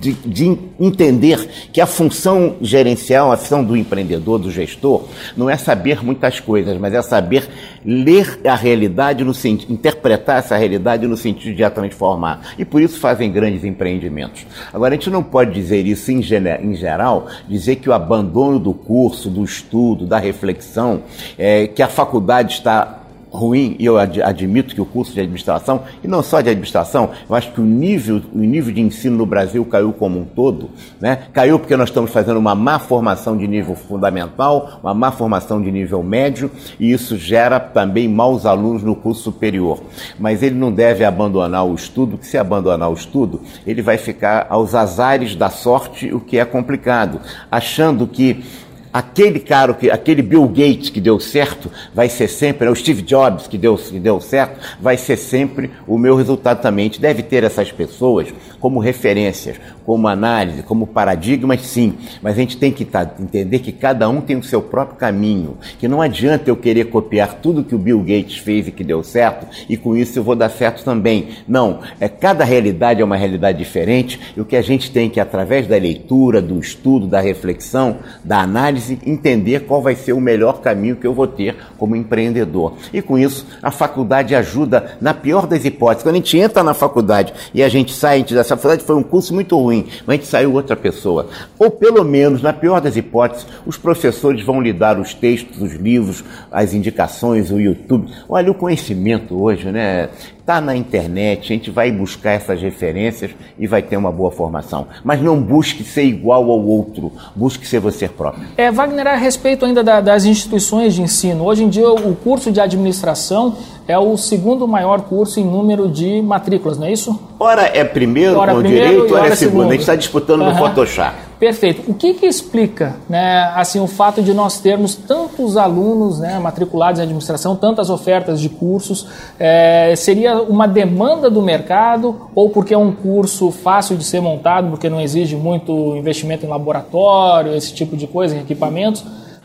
de, de, entender que a função gerencial, a função do empreendedor, do gestor, não é saber muitas coisas, mas é saber ler a realidade, no interpretar essa realidade no sentido de a transformar. E por isso fazem grandes empreendimentos. Agora, a gente não pode dizer isso em, em geral, dizer que o abandono do curso, do estudo, da reflexão, é, que a faculdade está ruim, e eu admito que o curso de administração, e não só de administração, eu acho que o nível, o nível de ensino no Brasil caiu como um todo, né? Caiu porque nós estamos fazendo uma má formação de nível fundamental, uma má formação de nível médio, e isso gera também maus alunos no curso superior. Mas ele não deve abandonar o estudo, porque se abandonar o estudo, ele vai ficar aos azares da sorte, o que é complicado, achando que aquele cara, que, aquele Bill Gates que deu certo, vai ser sempre, né, o Steve Jobs que deu, que deu certo, vai ser sempre o meu resultado também. A gente deve ter essas pessoas como referências, como análise, como paradigmas, sim. Mas a gente tem que tá, entender que cada um tem o seu próprio caminho, que não adianta eu querer copiar tudo que o Bill Gates fez e que deu certo, e com isso eu vou dar certo também. Não, é cada realidade é uma realidade diferente, e o que a gente tem que, através da leitura, do estudo, da reflexão, da análise, entender qual vai ser o melhor caminho que eu vou ter como empreendedor. E com isso, a faculdade ajuda, na pior das hipóteses. Quando a gente entra na faculdade e a gente sai, a gente, essa faculdade foi um curso muito ruim, mas a gente saiu outra pessoa. Ou pelo menos, na pior das hipóteses, os professores vão lhe dar os textos, os livros, as indicações, o YouTube. Olha, o conhecimento hoje, né? Está na internet, a gente vai buscar essas referências e vai ter uma boa formação. Mas não busque ser igual ao outro, busque ser você próprio. É, Wagner, a respeito ainda da, das instituições de ensino, hoje em dia o curso de administração é o segundo maior curso em número de matrículas, não é isso? Ora é primeiro ora com primeiro, direito, ora é segundo. segundo. A gente está disputando uhum. no Photoshop. Perfeito. O que, que explica, né, assim, o fato de nós termos tantos alunos, né, matriculados em administração, tantas ofertas de cursos? É, seria uma demanda do mercado ou porque é um curso fácil de ser montado, porque não exige muito investimento em laboratório, esse tipo de coisa, em equipamentos?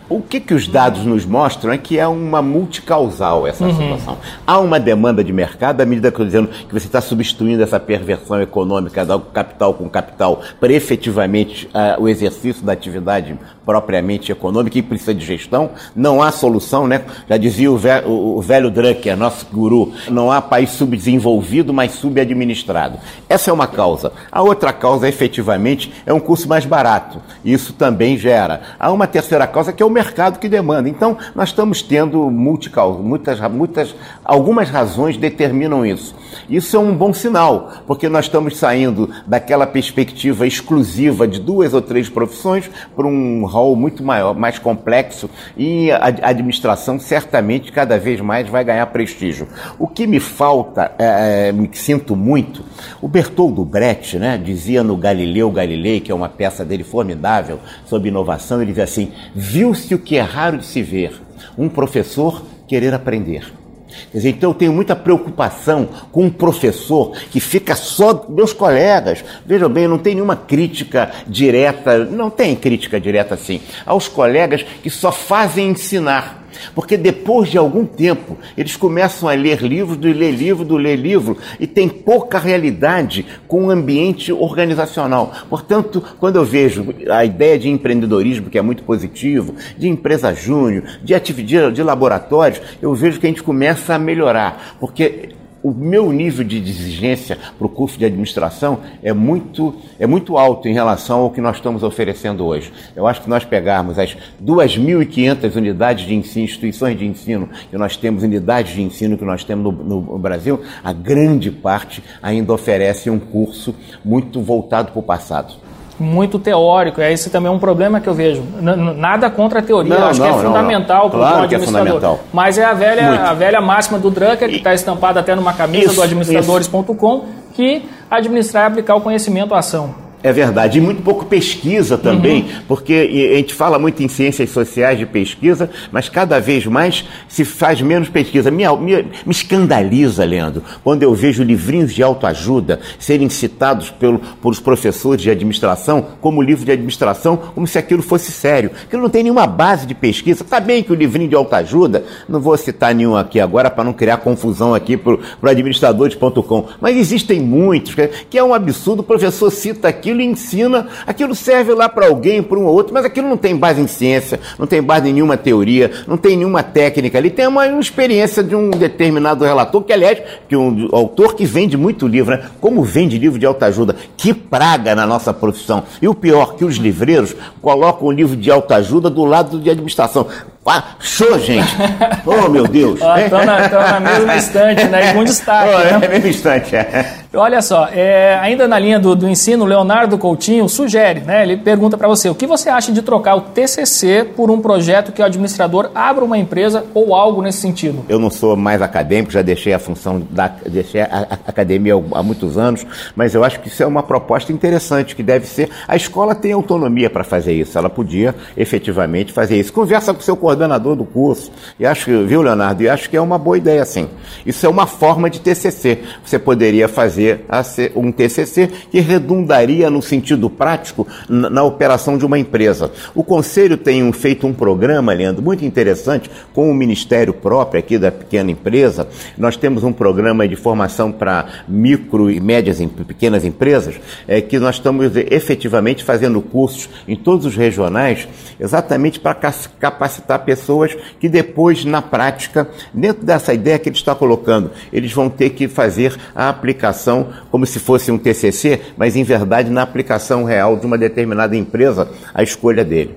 O que, que os dados nos mostram é que é uma multicausal essa uhum. situação. Há uma demanda de mercado, à medida que eu estou dizendo que você está substituindo essa perversão econômica do capital com capital para efetivamente uh, o exercício da atividade propriamente econômica e precisa de gestão. Não há solução, né? Já dizia o velho, o velho Drucker, nosso guru, não há país subdesenvolvido, mas subadministrado. Essa é uma causa. A outra causa, efetivamente, é um curso mais barato. Isso também gera. Há uma terceira causa que é o mercado que demanda. Então, nós estamos tendo multicausas, muitas, muitas, algumas razões determinam isso. Isso é um bom sinal, porque nós estamos saindo daquela perspectiva exclusiva de duas ou três profissões para um rol muito maior, mais complexo e a administração certamente cada vez mais vai ganhar prestígio. O que me falta, é, é, me sinto muito, o Bertoldo Brecht né, dizia no Galileu Galilei, que é uma peça dele formidável sobre inovação, ele dizia assim: viu-se o que é raro de se ver, um professor querer aprender. Quer dizer, então eu tenho muita preocupação com um professor que fica só meus colegas. Vejam bem, não tem nenhuma crítica direta, não tem crítica direta assim, aos colegas que só fazem ensinar. Porque depois de algum tempo, eles começam a ler livros, do ler livro, do ler livro, e tem pouca realidade com o ambiente organizacional. Portanto, quando eu vejo a ideia de empreendedorismo, que é muito positivo, de empresa júnior, de atividade de laboratórios, eu vejo que a gente começa a melhorar. Porque o meu nível de exigência para o curso de administração é muito, é muito alto em relação ao que nós estamos oferecendo hoje. Eu acho que nós pegarmos as 2.500 unidades de ensino, instituições de ensino, que nós temos, unidades de ensino que nós temos no, no Brasil, a grande parte ainda oferece um curso muito voltado para o passado muito teórico. É esse também é um problema que eu vejo. N nada contra a teoria, não, acho não, que é fundamental para o claro administrador. É Mas é a velha, a velha máxima do Drucker, que está estampada até numa camisa Isso. do administradores.com, que administrar é aplicar o conhecimento à ação. É verdade, e muito pouco pesquisa também, uhum. porque a gente fala muito em ciências sociais de pesquisa, mas cada vez mais se faz menos pesquisa. Me, me, me escandaliza, Leandro, quando eu vejo livrinhos de autoajuda serem citados pelo, pelos professores de administração como livro de administração, como se aquilo fosse sério. Aquilo não tem nenhuma base de pesquisa. Está bem que o livrinho de autoajuda, não vou citar nenhum aqui agora para não criar confusão aqui para o administradores.com, mas existem muitos, que é um absurdo, o professor cita aqui aquilo ensina, aquilo serve lá para alguém, para um ou outro, mas aquilo não tem base em ciência, não tem base em nenhuma teoria, não tem nenhuma técnica ali, tem uma, uma experiência de um determinado relator, que aliás, que um autor que vende muito livro, né? Como vende livro de autoajuda? Que praga na nossa profissão. E o pior, que os livreiros colocam o livro de autoajuda do lado de administração. Ah, show, gente! (laughs) Oh, meu Deus! Estão na, na mesma (laughs) estante, né? E com destaque. Oh, né? É mesmo instante, é. Olha só, é, ainda na linha do, do ensino, Leonardo Coutinho sugere, né? Ele pergunta para você: o que você acha de trocar o TCC por um projeto que o administrador abra uma empresa ou algo nesse sentido? Eu não sou mais acadêmico, já deixei a função da deixei a, a academia há muitos anos, mas eu acho que isso é uma proposta interessante que deve ser. A escola tem autonomia para fazer isso, ela podia efetivamente fazer isso. Conversa com o seu coordenador do curso. E acho, viu, Leonardo? E acho que é uma boa ideia, sim. Isso é uma forma de TCC. Você poderia fazer um TCC que redundaria no sentido prático na, na operação de uma empresa. O Conselho tem feito um programa, Leandro, muito interessante com o Ministério próprio aqui da pequena empresa. Nós temos um programa de formação para micro e médias e pequenas empresas, é, que nós estamos efetivamente fazendo cursos em todos os regionais, exatamente para capacitar pessoas que depois, na prática, dentro dessa ideia que ele está colocando, eles vão ter que fazer a aplicação como se fosse um TCC, mas em verdade na aplicação real de uma determinada empresa, a escolha dele.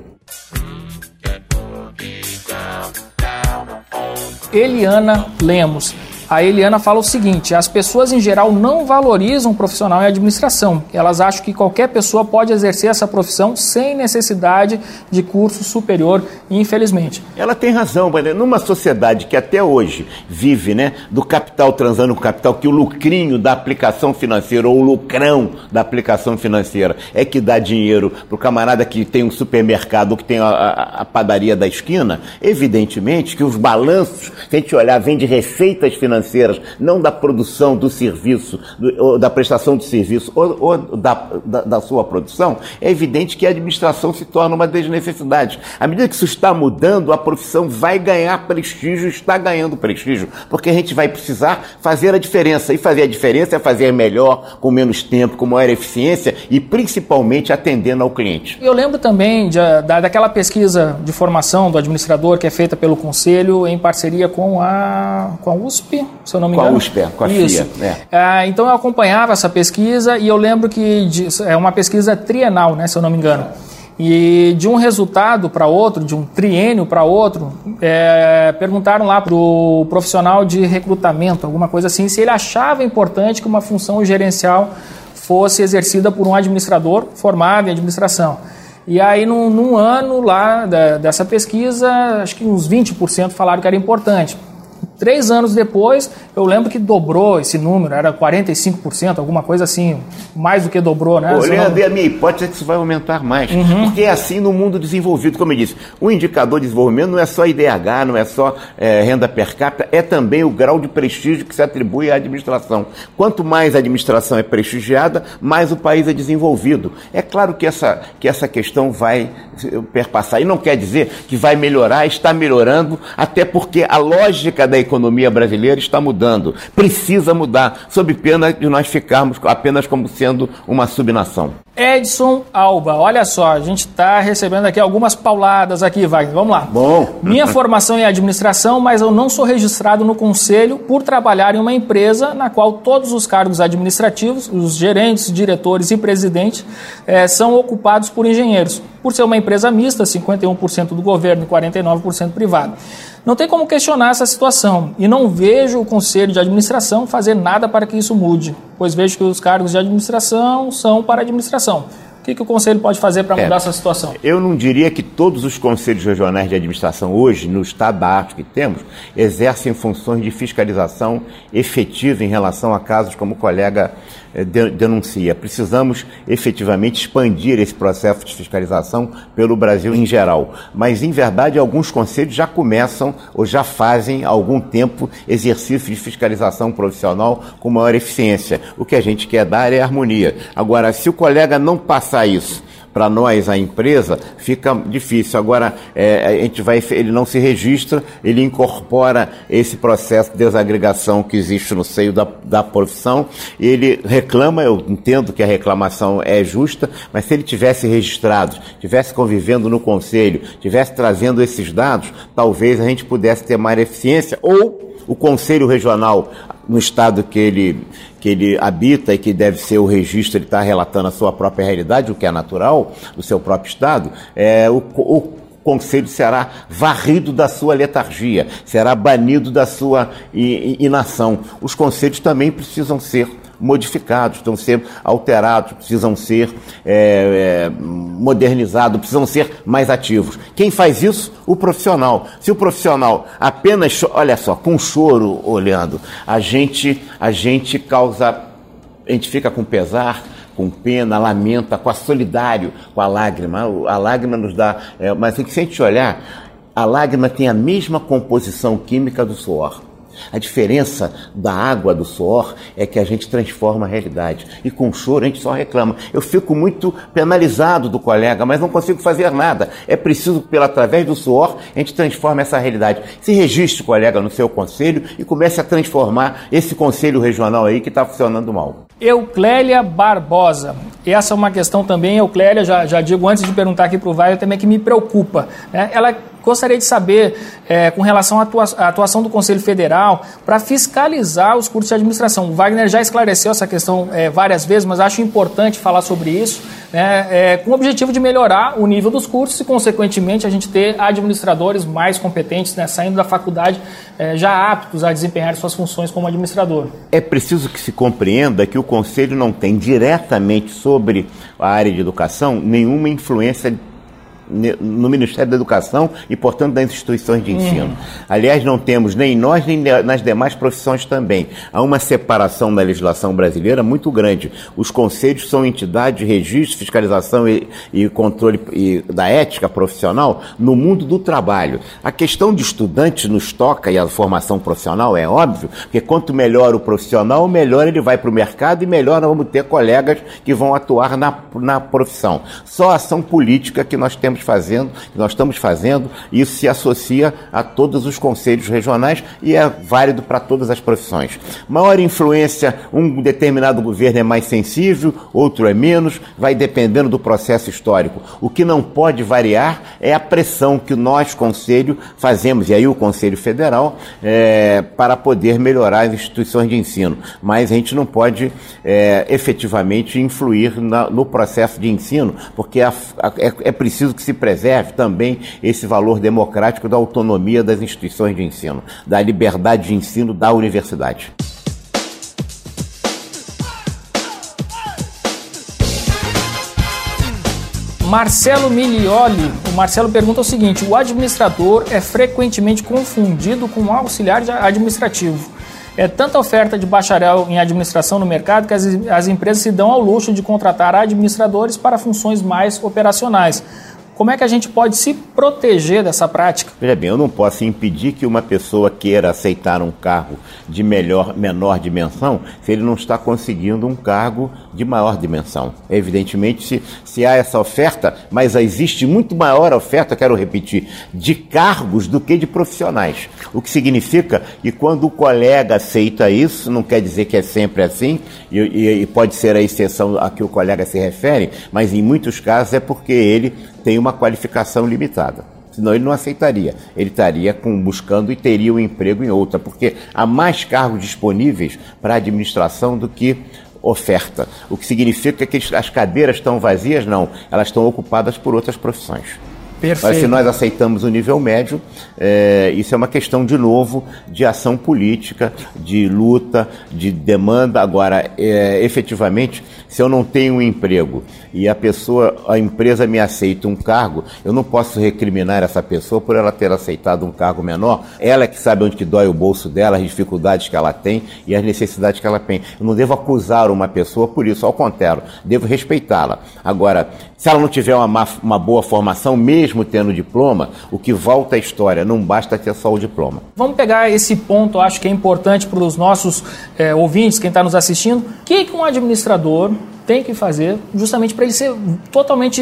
Eliana Lemos a Eliana fala o seguinte: as pessoas em geral não valorizam o profissional em administração. Elas acham que qualquer pessoa pode exercer essa profissão sem necessidade de curso superior, infelizmente. Ela tem razão, mas numa sociedade que até hoje vive né, do capital transando com capital, que o lucrinho da aplicação financeira ou o lucrão da aplicação financeira é que dá dinheiro para o camarada que tem um supermercado ou que tem a, a, a padaria da esquina, evidentemente que os balanços, se a gente olhar, vem de receitas financeiras financeiras, não da produção do serviço, ou da prestação de serviço, ou, ou da, da, da, sua produção, é evidente que a administração se torna uma desnecessidade. À medida que isso está mudando, a profissão vai ganhar prestígio, está ganhando prestígio, porque a gente vai precisar fazer a diferença. E fazer a diferença é fazer melhor, com menos tempo, com maior eficiência e principalmente atendendo ao cliente. Eu lembro também de, da, daquela pesquisa de formação do administrador que é feita pelo Conselho em parceria com a, com a USP, se eu não me engano. Com a USP, com a Isso. FIA. É. Ah, então eu acompanhava essa pesquisa e eu lembro que de, é uma pesquisa trienal, né, se eu não me engano. E de um resultado para outro, de um triênio para outro, é, perguntaram lá para o profissional de recrutamento, alguma coisa assim, se ele achava importante que uma função gerencial fosse exercida por um administrador formado em administração. E aí, num, num ano lá da, dessa pesquisa, acho que uns 20% falaram que era importante. Três anos depois, eu lembro que dobrou esse número, era 45%, alguma coisa assim, mais do que dobrou, né? Olhando, a minha hipótese é que isso vai aumentar mais. Uhum. Porque é assim no mundo desenvolvido, como eu disse. O indicador de desenvolvimento não é só IDH, não é só é, renda per capita, é também o grau de prestígio que se atribui à administração. Quanto mais a administração é prestigiada, mais o país é desenvolvido. É claro que essa, que essa questão vai perpassar. E não quer dizer que vai melhorar, está melhorando, até porque a lógica da economia brasileira está mudando. Precisa mudar, sob pena de nós ficarmos apenas como sendo uma subnação. Edson Alba, olha só, a gente está recebendo aqui algumas pauladas aqui, Wagner. Vamos lá. Bom. Minha formação é administração, mas eu não sou registrado no conselho por trabalhar em uma empresa na qual todos os cargos administrativos, os gerentes, diretores e presidentes, é, são ocupados por engenheiros. Por ser uma empresa mista, 51% do governo e 49% privado. Não tem como questionar essa situação e não vejo o conselho de administração fazer nada para que isso mude, pois vejo que os cargos de administração são para a administração. O que, que o Conselho pode fazer para mudar é, essa situação? Eu não diria que todos os conselhos regionais de administração hoje, no estado da arte que temos, exercem funções de fiscalização efetiva em relação a casos como o colega denuncia. Precisamos efetivamente expandir esse processo de fiscalização pelo Brasil em geral. Mas, em verdade, alguns conselhos já começam ou já fazem há algum tempo exercício de fiscalização profissional com maior eficiência. O que a gente quer dar é harmonia. Agora, se o colega não passar isso, para nós, a empresa, fica difícil. Agora, é, a gente vai, ele não se registra, ele incorpora esse processo de desagregação que existe no seio da, da profissão, ele reclama, eu entendo que a reclamação é justa, mas se ele tivesse registrado, tivesse convivendo no conselho, tivesse trazendo esses dados, talvez a gente pudesse ter mais eficiência, ou o conselho regional no estado que ele, que ele habita e que deve ser o registro, ele está relatando a sua própria realidade, o que é natural, do seu próprio estado, é, o, o conselho será varrido da sua letargia, será banido da sua inação. Os conselhos também precisam ser modificados, precisam ser alterados, precisam ser é, é, modernizados, precisam ser mais ativos. Quem faz isso? O profissional. Se o profissional apenas, olha só, com choro olhando, a gente, a gente causa, a gente fica com pesar, com pena, lamenta, com a solidário, com a lágrima. A lágrima nos dá, é, mas se a gente olhar, a lágrima tem a mesma composição química do suor. A diferença da água, do suor, é que a gente transforma a realidade. E com choro a gente só reclama. Eu fico muito penalizado do colega, mas não consigo fazer nada. É preciso, pela através do suor, a gente transforma essa realidade. Se registre, colega, no seu conselho e comece a transformar esse conselho regional aí que está funcionando mal. Euclélia Barbosa. Essa é uma questão também, Euclélia, já, já digo antes de perguntar aqui para o Vai, também que me preocupa. Né? Ela Gostaria de saber, é, com relação à atuação do Conselho Federal, para fiscalizar os cursos de administração. O Wagner já esclareceu essa questão é, várias vezes, mas acho importante falar sobre isso, né, é, com o objetivo de melhorar o nível dos cursos e, consequentemente, a gente ter administradores mais competentes, né, saindo da faculdade é, já aptos a desempenhar suas funções como administrador. É preciso que se compreenda que o Conselho não tem diretamente sobre a área de educação nenhuma influência no Ministério da Educação e, portanto, das instituições de ensino. Uhum. Aliás, não temos nem nós, nem nas demais profissões também. Há uma separação na legislação brasileira muito grande. Os conselhos são entidades de registro, fiscalização e, e controle e, da ética profissional no mundo do trabalho. A questão de estudantes nos toca e a formação profissional é óbvio, porque quanto melhor o profissional, melhor ele vai para o mercado e melhor nós vamos ter colegas que vão atuar na, na profissão. Só a ação política que nós temos estamos fazendo, nós estamos fazendo, isso se associa a todos os conselhos regionais e é válido para todas as profissões. Maior influência, um determinado governo é mais sensível, outro é menos, vai dependendo do processo histórico. O que não pode variar é a pressão que nós, Conselho, fazemos, e aí o Conselho Federal, é, para poder melhorar as instituições de ensino. Mas a gente não pode é, efetivamente influir na, no processo de ensino, porque a, a, é, é preciso que se se preserve também esse valor democrático da autonomia das instituições de ensino, da liberdade de ensino da universidade. Marcelo Milioli, o Marcelo pergunta o seguinte: o administrador é frequentemente confundido com o auxiliar administrativo. É tanta oferta de bacharel em administração no mercado que as, as empresas se dão ao luxo de contratar administradores para funções mais operacionais. Como é que a gente pode se proteger dessa prática? Veja bem, eu não posso impedir que uma pessoa queira aceitar um cargo de melhor, menor dimensão se ele não está conseguindo um cargo de maior dimensão. Evidentemente, se, se há essa oferta, mas existe muito maior oferta, quero repetir, de cargos do que de profissionais. O que significa que quando o colega aceita isso, não quer dizer que é sempre assim, e, e, e pode ser a exceção a que o colega se refere, mas em muitos casos é porque ele tem uma qualificação limitada. Senão ele não aceitaria. Ele estaria com, buscando e teria um emprego em outra, porque há mais cargos disponíveis para a administração do que oferta. O que significa que as cadeiras estão vazias? Não. Elas estão ocupadas por outras profissões. Perfeito. Mas se nós aceitamos o nível médio, é, isso é uma questão, de novo, de ação política, de luta, de demanda. Agora, é, efetivamente, se eu não tenho um emprego e a pessoa, a empresa me aceita um cargo, eu não posso recriminar essa pessoa por ela ter aceitado um cargo menor. Ela é que sabe onde que dói o bolso dela, as dificuldades que ela tem e as necessidades que ela tem. Eu não devo acusar uma pessoa por isso, ao contrário, devo respeitá-la. Agora, se ela não tiver uma, uma boa formação, mesmo tendo diploma, o que volta à história, não basta ter só o diploma. Vamos pegar esse ponto, acho que é importante para os nossos é, ouvintes, quem está nos assistindo. O que, que um administrador tem que fazer justamente para ele ser totalmente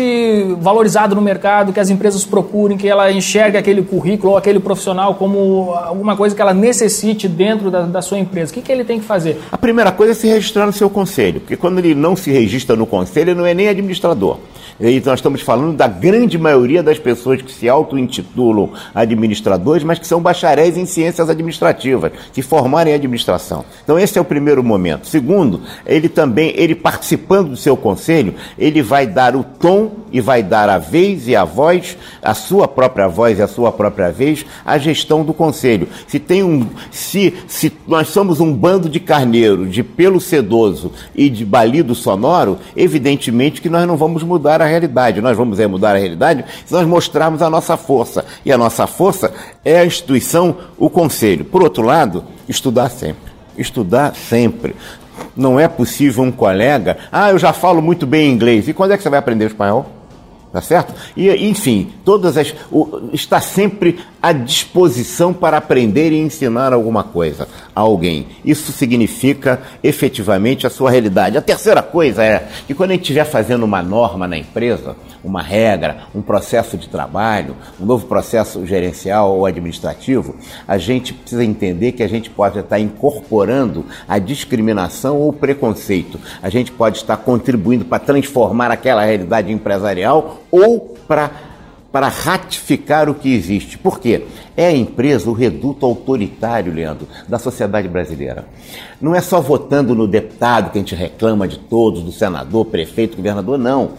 valorizado no mercado, que as empresas procurem, que ela enxergue aquele currículo ou aquele profissional como alguma coisa que ela necessite dentro da, da sua empresa. O que, que ele tem que fazer? A primeira coisa é se registrar no seu conselho, porque quando ele não se registra no conselho, ele não é nem administrador. E nós estamos falando da grande maioria das pessoas que se auto-intitulam administradores, mas que são bacharéis em ciências administrativas, se formarem em administração. Então esse é o primeiro momento. Segundo, ele também, ele participando do seu conselho, ele vai dar o tom e vai dar a vez e a voz, a sua própria voz e a sua própria vez, à gestão do conselho. Se tem um, se, se nós somos um bando de carneiro, de pelo sedoso e de balido sonoro, evidentemente que nós não vamos mudar a realidade. Nós vamos é, mudar a realidade se nós mostrarmos a nossa força. E a nossa força é a instituição, o conselho. Por outro lado, estudar sempre. Estudar sempre. Não é possível um colega, ah, eu já falo muito bem inglês. E quando é que você vai aprender espanhol? Tá certo? E, enfim, todas as. O, está sempre à disposição para aprender e ensinar alguma coisa a alguém. Isso significa efetivamente a sua realidade. A terceira coisa é que quando a gente estiver fazendo uma norma na empresa, uma regra, um processo de trabalho, um novo processo gerencial ou administrativo, a gente precisa entender que a gente pode estar incorporando a discriminação ou preconceito. A gente pode estar contribuindo para transformar aquela realidade empresarial ou para para ratificar o que existe. Por quê? É a empresa o reduto autoritário, Leandro, da sociedade brasileira. Não é só votando no deputado que a gente reclama de todos, do senador, prefeito, governador, não.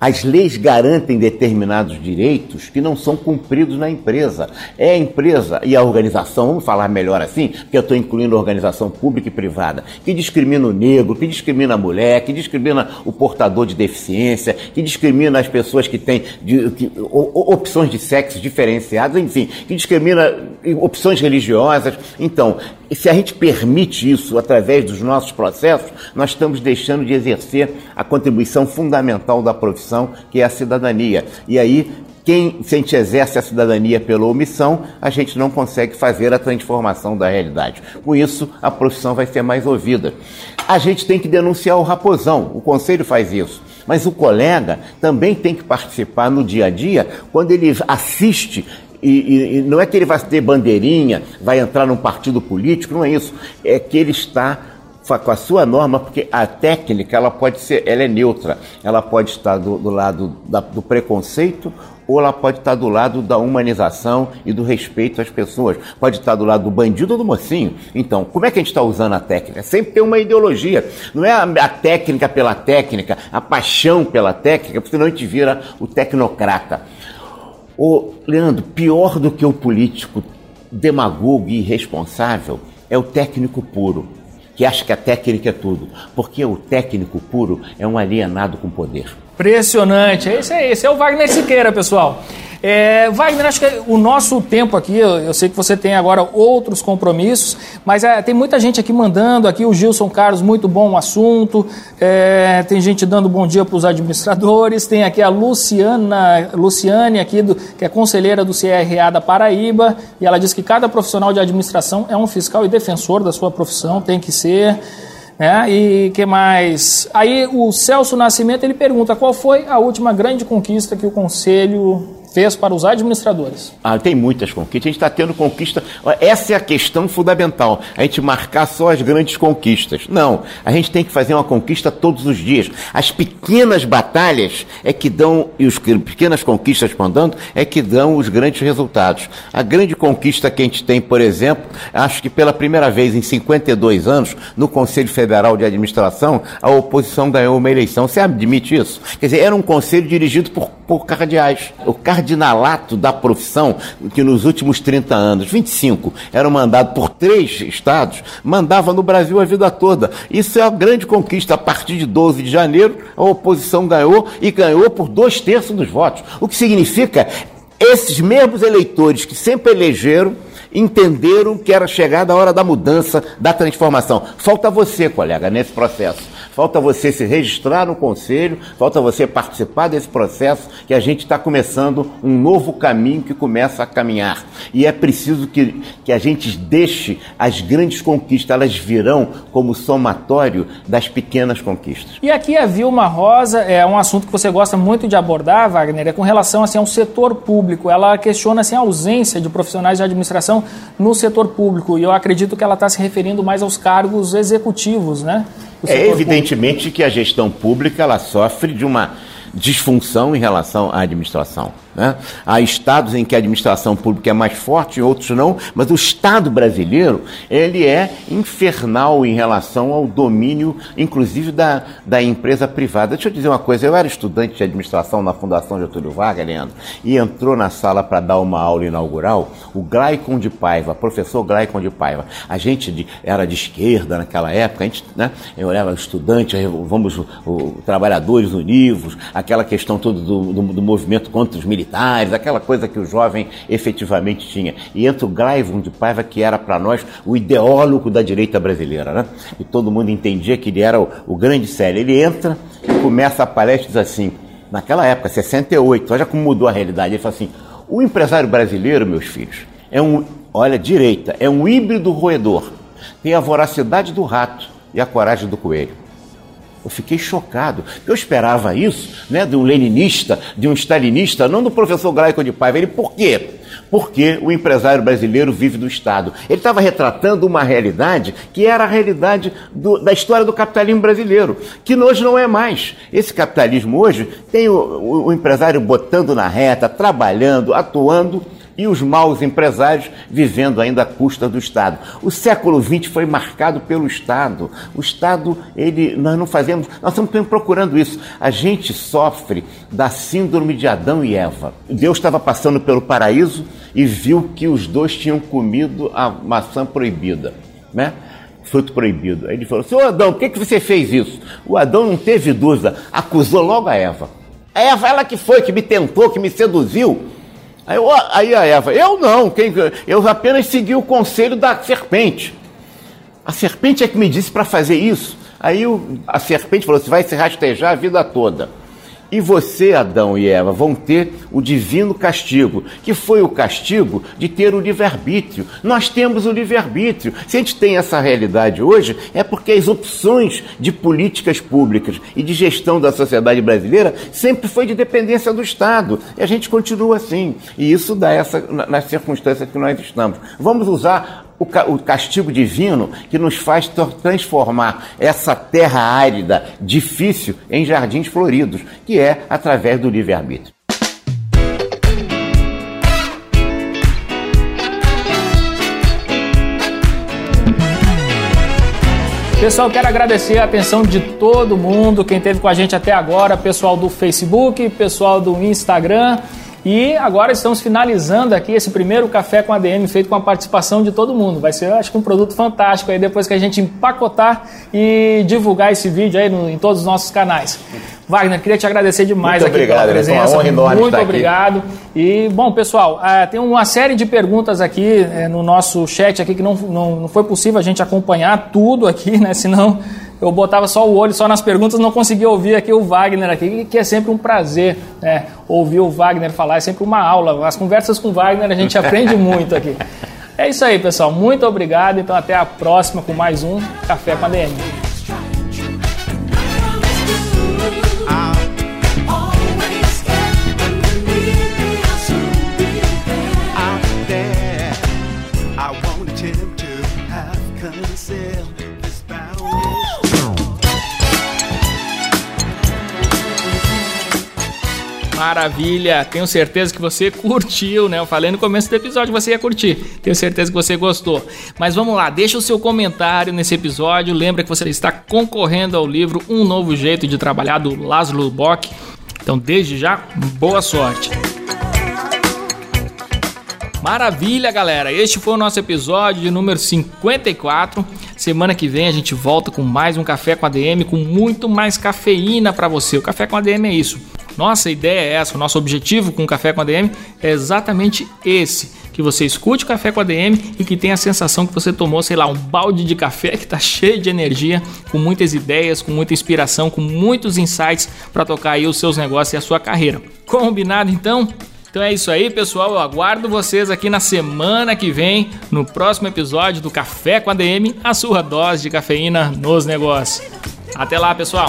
As leis garantem determinados direitos que não são cumpridos na empresa. É a empresa e a organização, vamos falar melhor assim, porque eu estou incluindo organização pública e privada, que discrimina o negro, que discrimina a mulher, que discrimina o portador de deficiência, que discrimina as pessoas que têm de, que, opções de sexo diferenciadas, enfim, que discrimina opções religiosas. Então, se a gente permite isso através dos nossos processos, nós estamos deixando de exercer a contribuição fundamental da profissão que é a cidadania. E aí, quem, se a gente exerce a cidadania pela omissão, a gente não consegue fazer a transformação da realidade. Com isso, a profissão vai ser mais ouvida. A gente tem que denunciar o raposão, o conselho faz isso. Mas o colega também tem que participar no dia a dia quando ele assiste e, e, não é que ele vai ter bandeirinha, vai entrar num partido político, não é isso. É que ele está com a sua norma, porque a técnica ela pode ser, ela é neutra, ela pode estar do, do lado da, do preconceito ou ela pode estar do lado da humanização e do respeito às pessoas. Pode estar do lado do bandido ou do mocinho. Então, como é que a gente está usando a técnica? Sempre tem uma ideologia. Não é a, técnica pela técnica, a paixão pela técnica, porque senão a gente vira o tecnocrata. Ô, Leandro, pior do que o político demagogo e irresponsável é o técnico puro que acha que a técnica é tudo, porque o técnico puro é um alienado com poder. Impressionante, esse é esse, é o Wagner Siqueira, pessoal. É, Wagner, acho que o nosso tempo aqui, eu, eu, sei que você tem agora outros compromissos, mas é, tem muita gente aqui mandando, aqui o Gilson Carlos, muito bom assunto, é, tem gente dando bom dia para os administradores, tem aqui a Luciana, Luciane, aqui do, que é conselheira do CRA da Paraíba, e ela diz que cada profissional de administração é um fiscal e defensor da sua profissão, tem que ser... É, e que mais? Aí o Celso Nascimento ele pergunta qual foi a última grande conquista que o Conselho fez para os administradores? Ah, tem muitas conquistas. A gente está tendo conquista. Essa é a questão fundamental. A gente marcar só as grandes conquistas. Não. A gente tem que fazer uma conquista todos os dias. As pequenas batalhas é que dão, e as pequenas conquistas que dando, é que dão os grandes resultados. A grande conquista que a gente tem, por exemplo, acho que pela primeira vez em 52 anos, no Conselho Federal de Administração, a oposição ganhou uma eleição. Você admite isso? Quer dizer, era um conselho dirigido por, por cardeais. O cardinalato da profissão, que nos últimos 30 anos, 25, era mandado por três estados, mandava no Brasil a vida toda. Isso é a grande conquista. A partir de 12 de janeiro, a oposição ganhou e ganhou por dois terços dos votos. O que significa esses mesmos eleitores que sempre elegeram entenderam que era chegada a hora da mudança, da transformação. Falta você, colega, nesse processo. Falta você se registrar no conselho, falta você participar desse processo que a gente está começando um novo caminho que começa a caminhar. E é preciso que, que a gente deixe as grandes conquistas, elas virão como somatório das pequenas conquistas. E aqui a Vilma Rosa é um assunto que você gosta muito de abordar, Wagner, é com relação assim, ao setor público. Ela questiona assim, a ausência de profissionais de administração no setor público e eu acredito que ela está se referindo mais aos cargos executivos, né? É evidentemente público. que a gestão pública ela sofre de uma disfunção em relação à administração. Né? Há estados em que a administração pública é mais forte, outros não, mas o Estado brasileiro ele é infernal em relação ao domínio, inclusive da, da empresa privada. Deixa eu dizer uma coisa, eu era estudante de administração na Fundação Getúlio Vargas, Leandro, e entrou na sala para dar uma aula inaugural o Glaicon de Paiva, professor Glaicon de Paiva. A gente de, era de esquerda naquela época, a gente, né, eu era estudante, vamos, o, o, trabalhadores univos, aquela questão toda do, do, do movimento contra os militares militares, aquela coisa que o jovem efetivamente tinha. E entra o Graivon de Paiva, que era para nós o ideólogo da direita brasileira, né? E todo mundo entendia que ele era o, o grande sério. Ele entra e começa a palestra diz assim, naquela época, 68, olha como mudou a realidade. Ele fala assim: o empresário brasileiro, meus filhos, é um, olha, direita, é um híbrido roedor. Tem a voracidade do rato e a coragem do coelho. Eu fiquei chocado. Eu esperava isso né, de um leninista, de um stalinista, não do professor Graico de Paiva. Ele, por quê? Porque o empresário brasileiro vive do Estado. Ele estava retratando uma realidade que era a realidade do, da história do capitalismo brasileiro, que hoje não é mais. Esse capitalismo hoje tem o, o, o empresário botando na reta, trabalhando, atuando e os maus empresários vivendo ainda à custa do Estado. O século XX foi marcado pelo Estado. O Estado, ele, nós não fazemos, nós estamos procurando isso. A gente sofre da síndrome de Adão e Eva. Deus estava passando pelo paraíso e viu que os dois tinham comido a maçã proibida, né? fruto proibido. Aí ele falou: Senhor Adão, por que, que você fez isso? O Adão não teve dúvida, acusou logo a Eva. A Eva, ela que foi, que me tentou, que me seduziu. Aí, aí a Eva, eu não, quem, eu apenas segui o conselho da serpente. A serpente é que me disse para fazer isso. Aí o, a serpente falou: você vai se rastejar a vida toda. E você, Adão e Eva, vão ter o divino castigo, que foi o castigo de ter o livre-arbítrio. Nós temos o livre-arbítrio. Se a gente tem essa realidade hoje, é porque as opções de políticas públicas e de gestão da sociedade brasileira sempre foi de dependência do Estado. E a gente continua assim. E isso dá essa nas circunstâncias que nós estamos. Vamos usar o castigo divino que nos faz transformar essa terra árida, difícil, em jardins floridos, que é através do livre-arbítrio. Pessoal, quero agradecer a atenção de todo mundo, quem esteve com a gente até agora, pessoal do Facebook, pessoal do Instagram. E agora estamos finalizando aqui esse primeiro café com ADM feito com a participação de todo mundo. Vai ser, acho que, um produto fantástico aí depois que a gente empacotar e divulgar esse vídeo aí no, em todos os nossos canais. Wagner, queria te agradecer demais muito aqui obrigado, pela presença. Uma honra enorme muito obrigado. Aqui. E, bom, pessoal, uh, tem uma série de perguntas aqui uh, no nosso chat aqui que não, não, não foi possível a gente acompanhar tudo aqui, né? (laughs) Senão eu botava só o olho só nas perguntas, não conseguia ouvir aqui o Wagner aqui, que é sempre um prazer né, ouvir o Wagner falar, é sempre uma aula. As conversas com o Wagner a gente (laughs) aprende muito aqui. É isso aí, pessoal. Muito obrigado. Então até a próxima com mais um Café com a DM. Maravilha! Tenho certeza que você curtiu, né? Eu falei no começo do episódio que você ia curtir. Tenho certeza que você gostou. Mas vamos lá, deixa o seu comentário nesse episódio. Lembra que você está concorrendo ao livro Um Novo Jeito de Trabalhar do Laszlo Bock. Então, desde já, boa sorte! Maravilha, galera! Este foi o nosso episódio de número 54. Semana que vem a gente volta com mais um Café com ADM com muito mais cafeína para você. O Café com ADM é isso. Nossa ideia é essa, o nosso objetivo com o Café com ADM é exatamente esse. Que você escute o Café com ADM e que tenha a sensação que você tomou, sei lá, um balde de café (laughs) que está cheio de energia, com muitas ideias, com muita inspiração, com muitos insights para tocar aí os seus negócios e a sua carreira. Combinado então? Então é isso aí, pessoal. Eu aguardo vocês aqui na semana que vem, no próximo episódio do Café com a DM, a sua dose de cafeína nos negócios. Até lá, pessoal.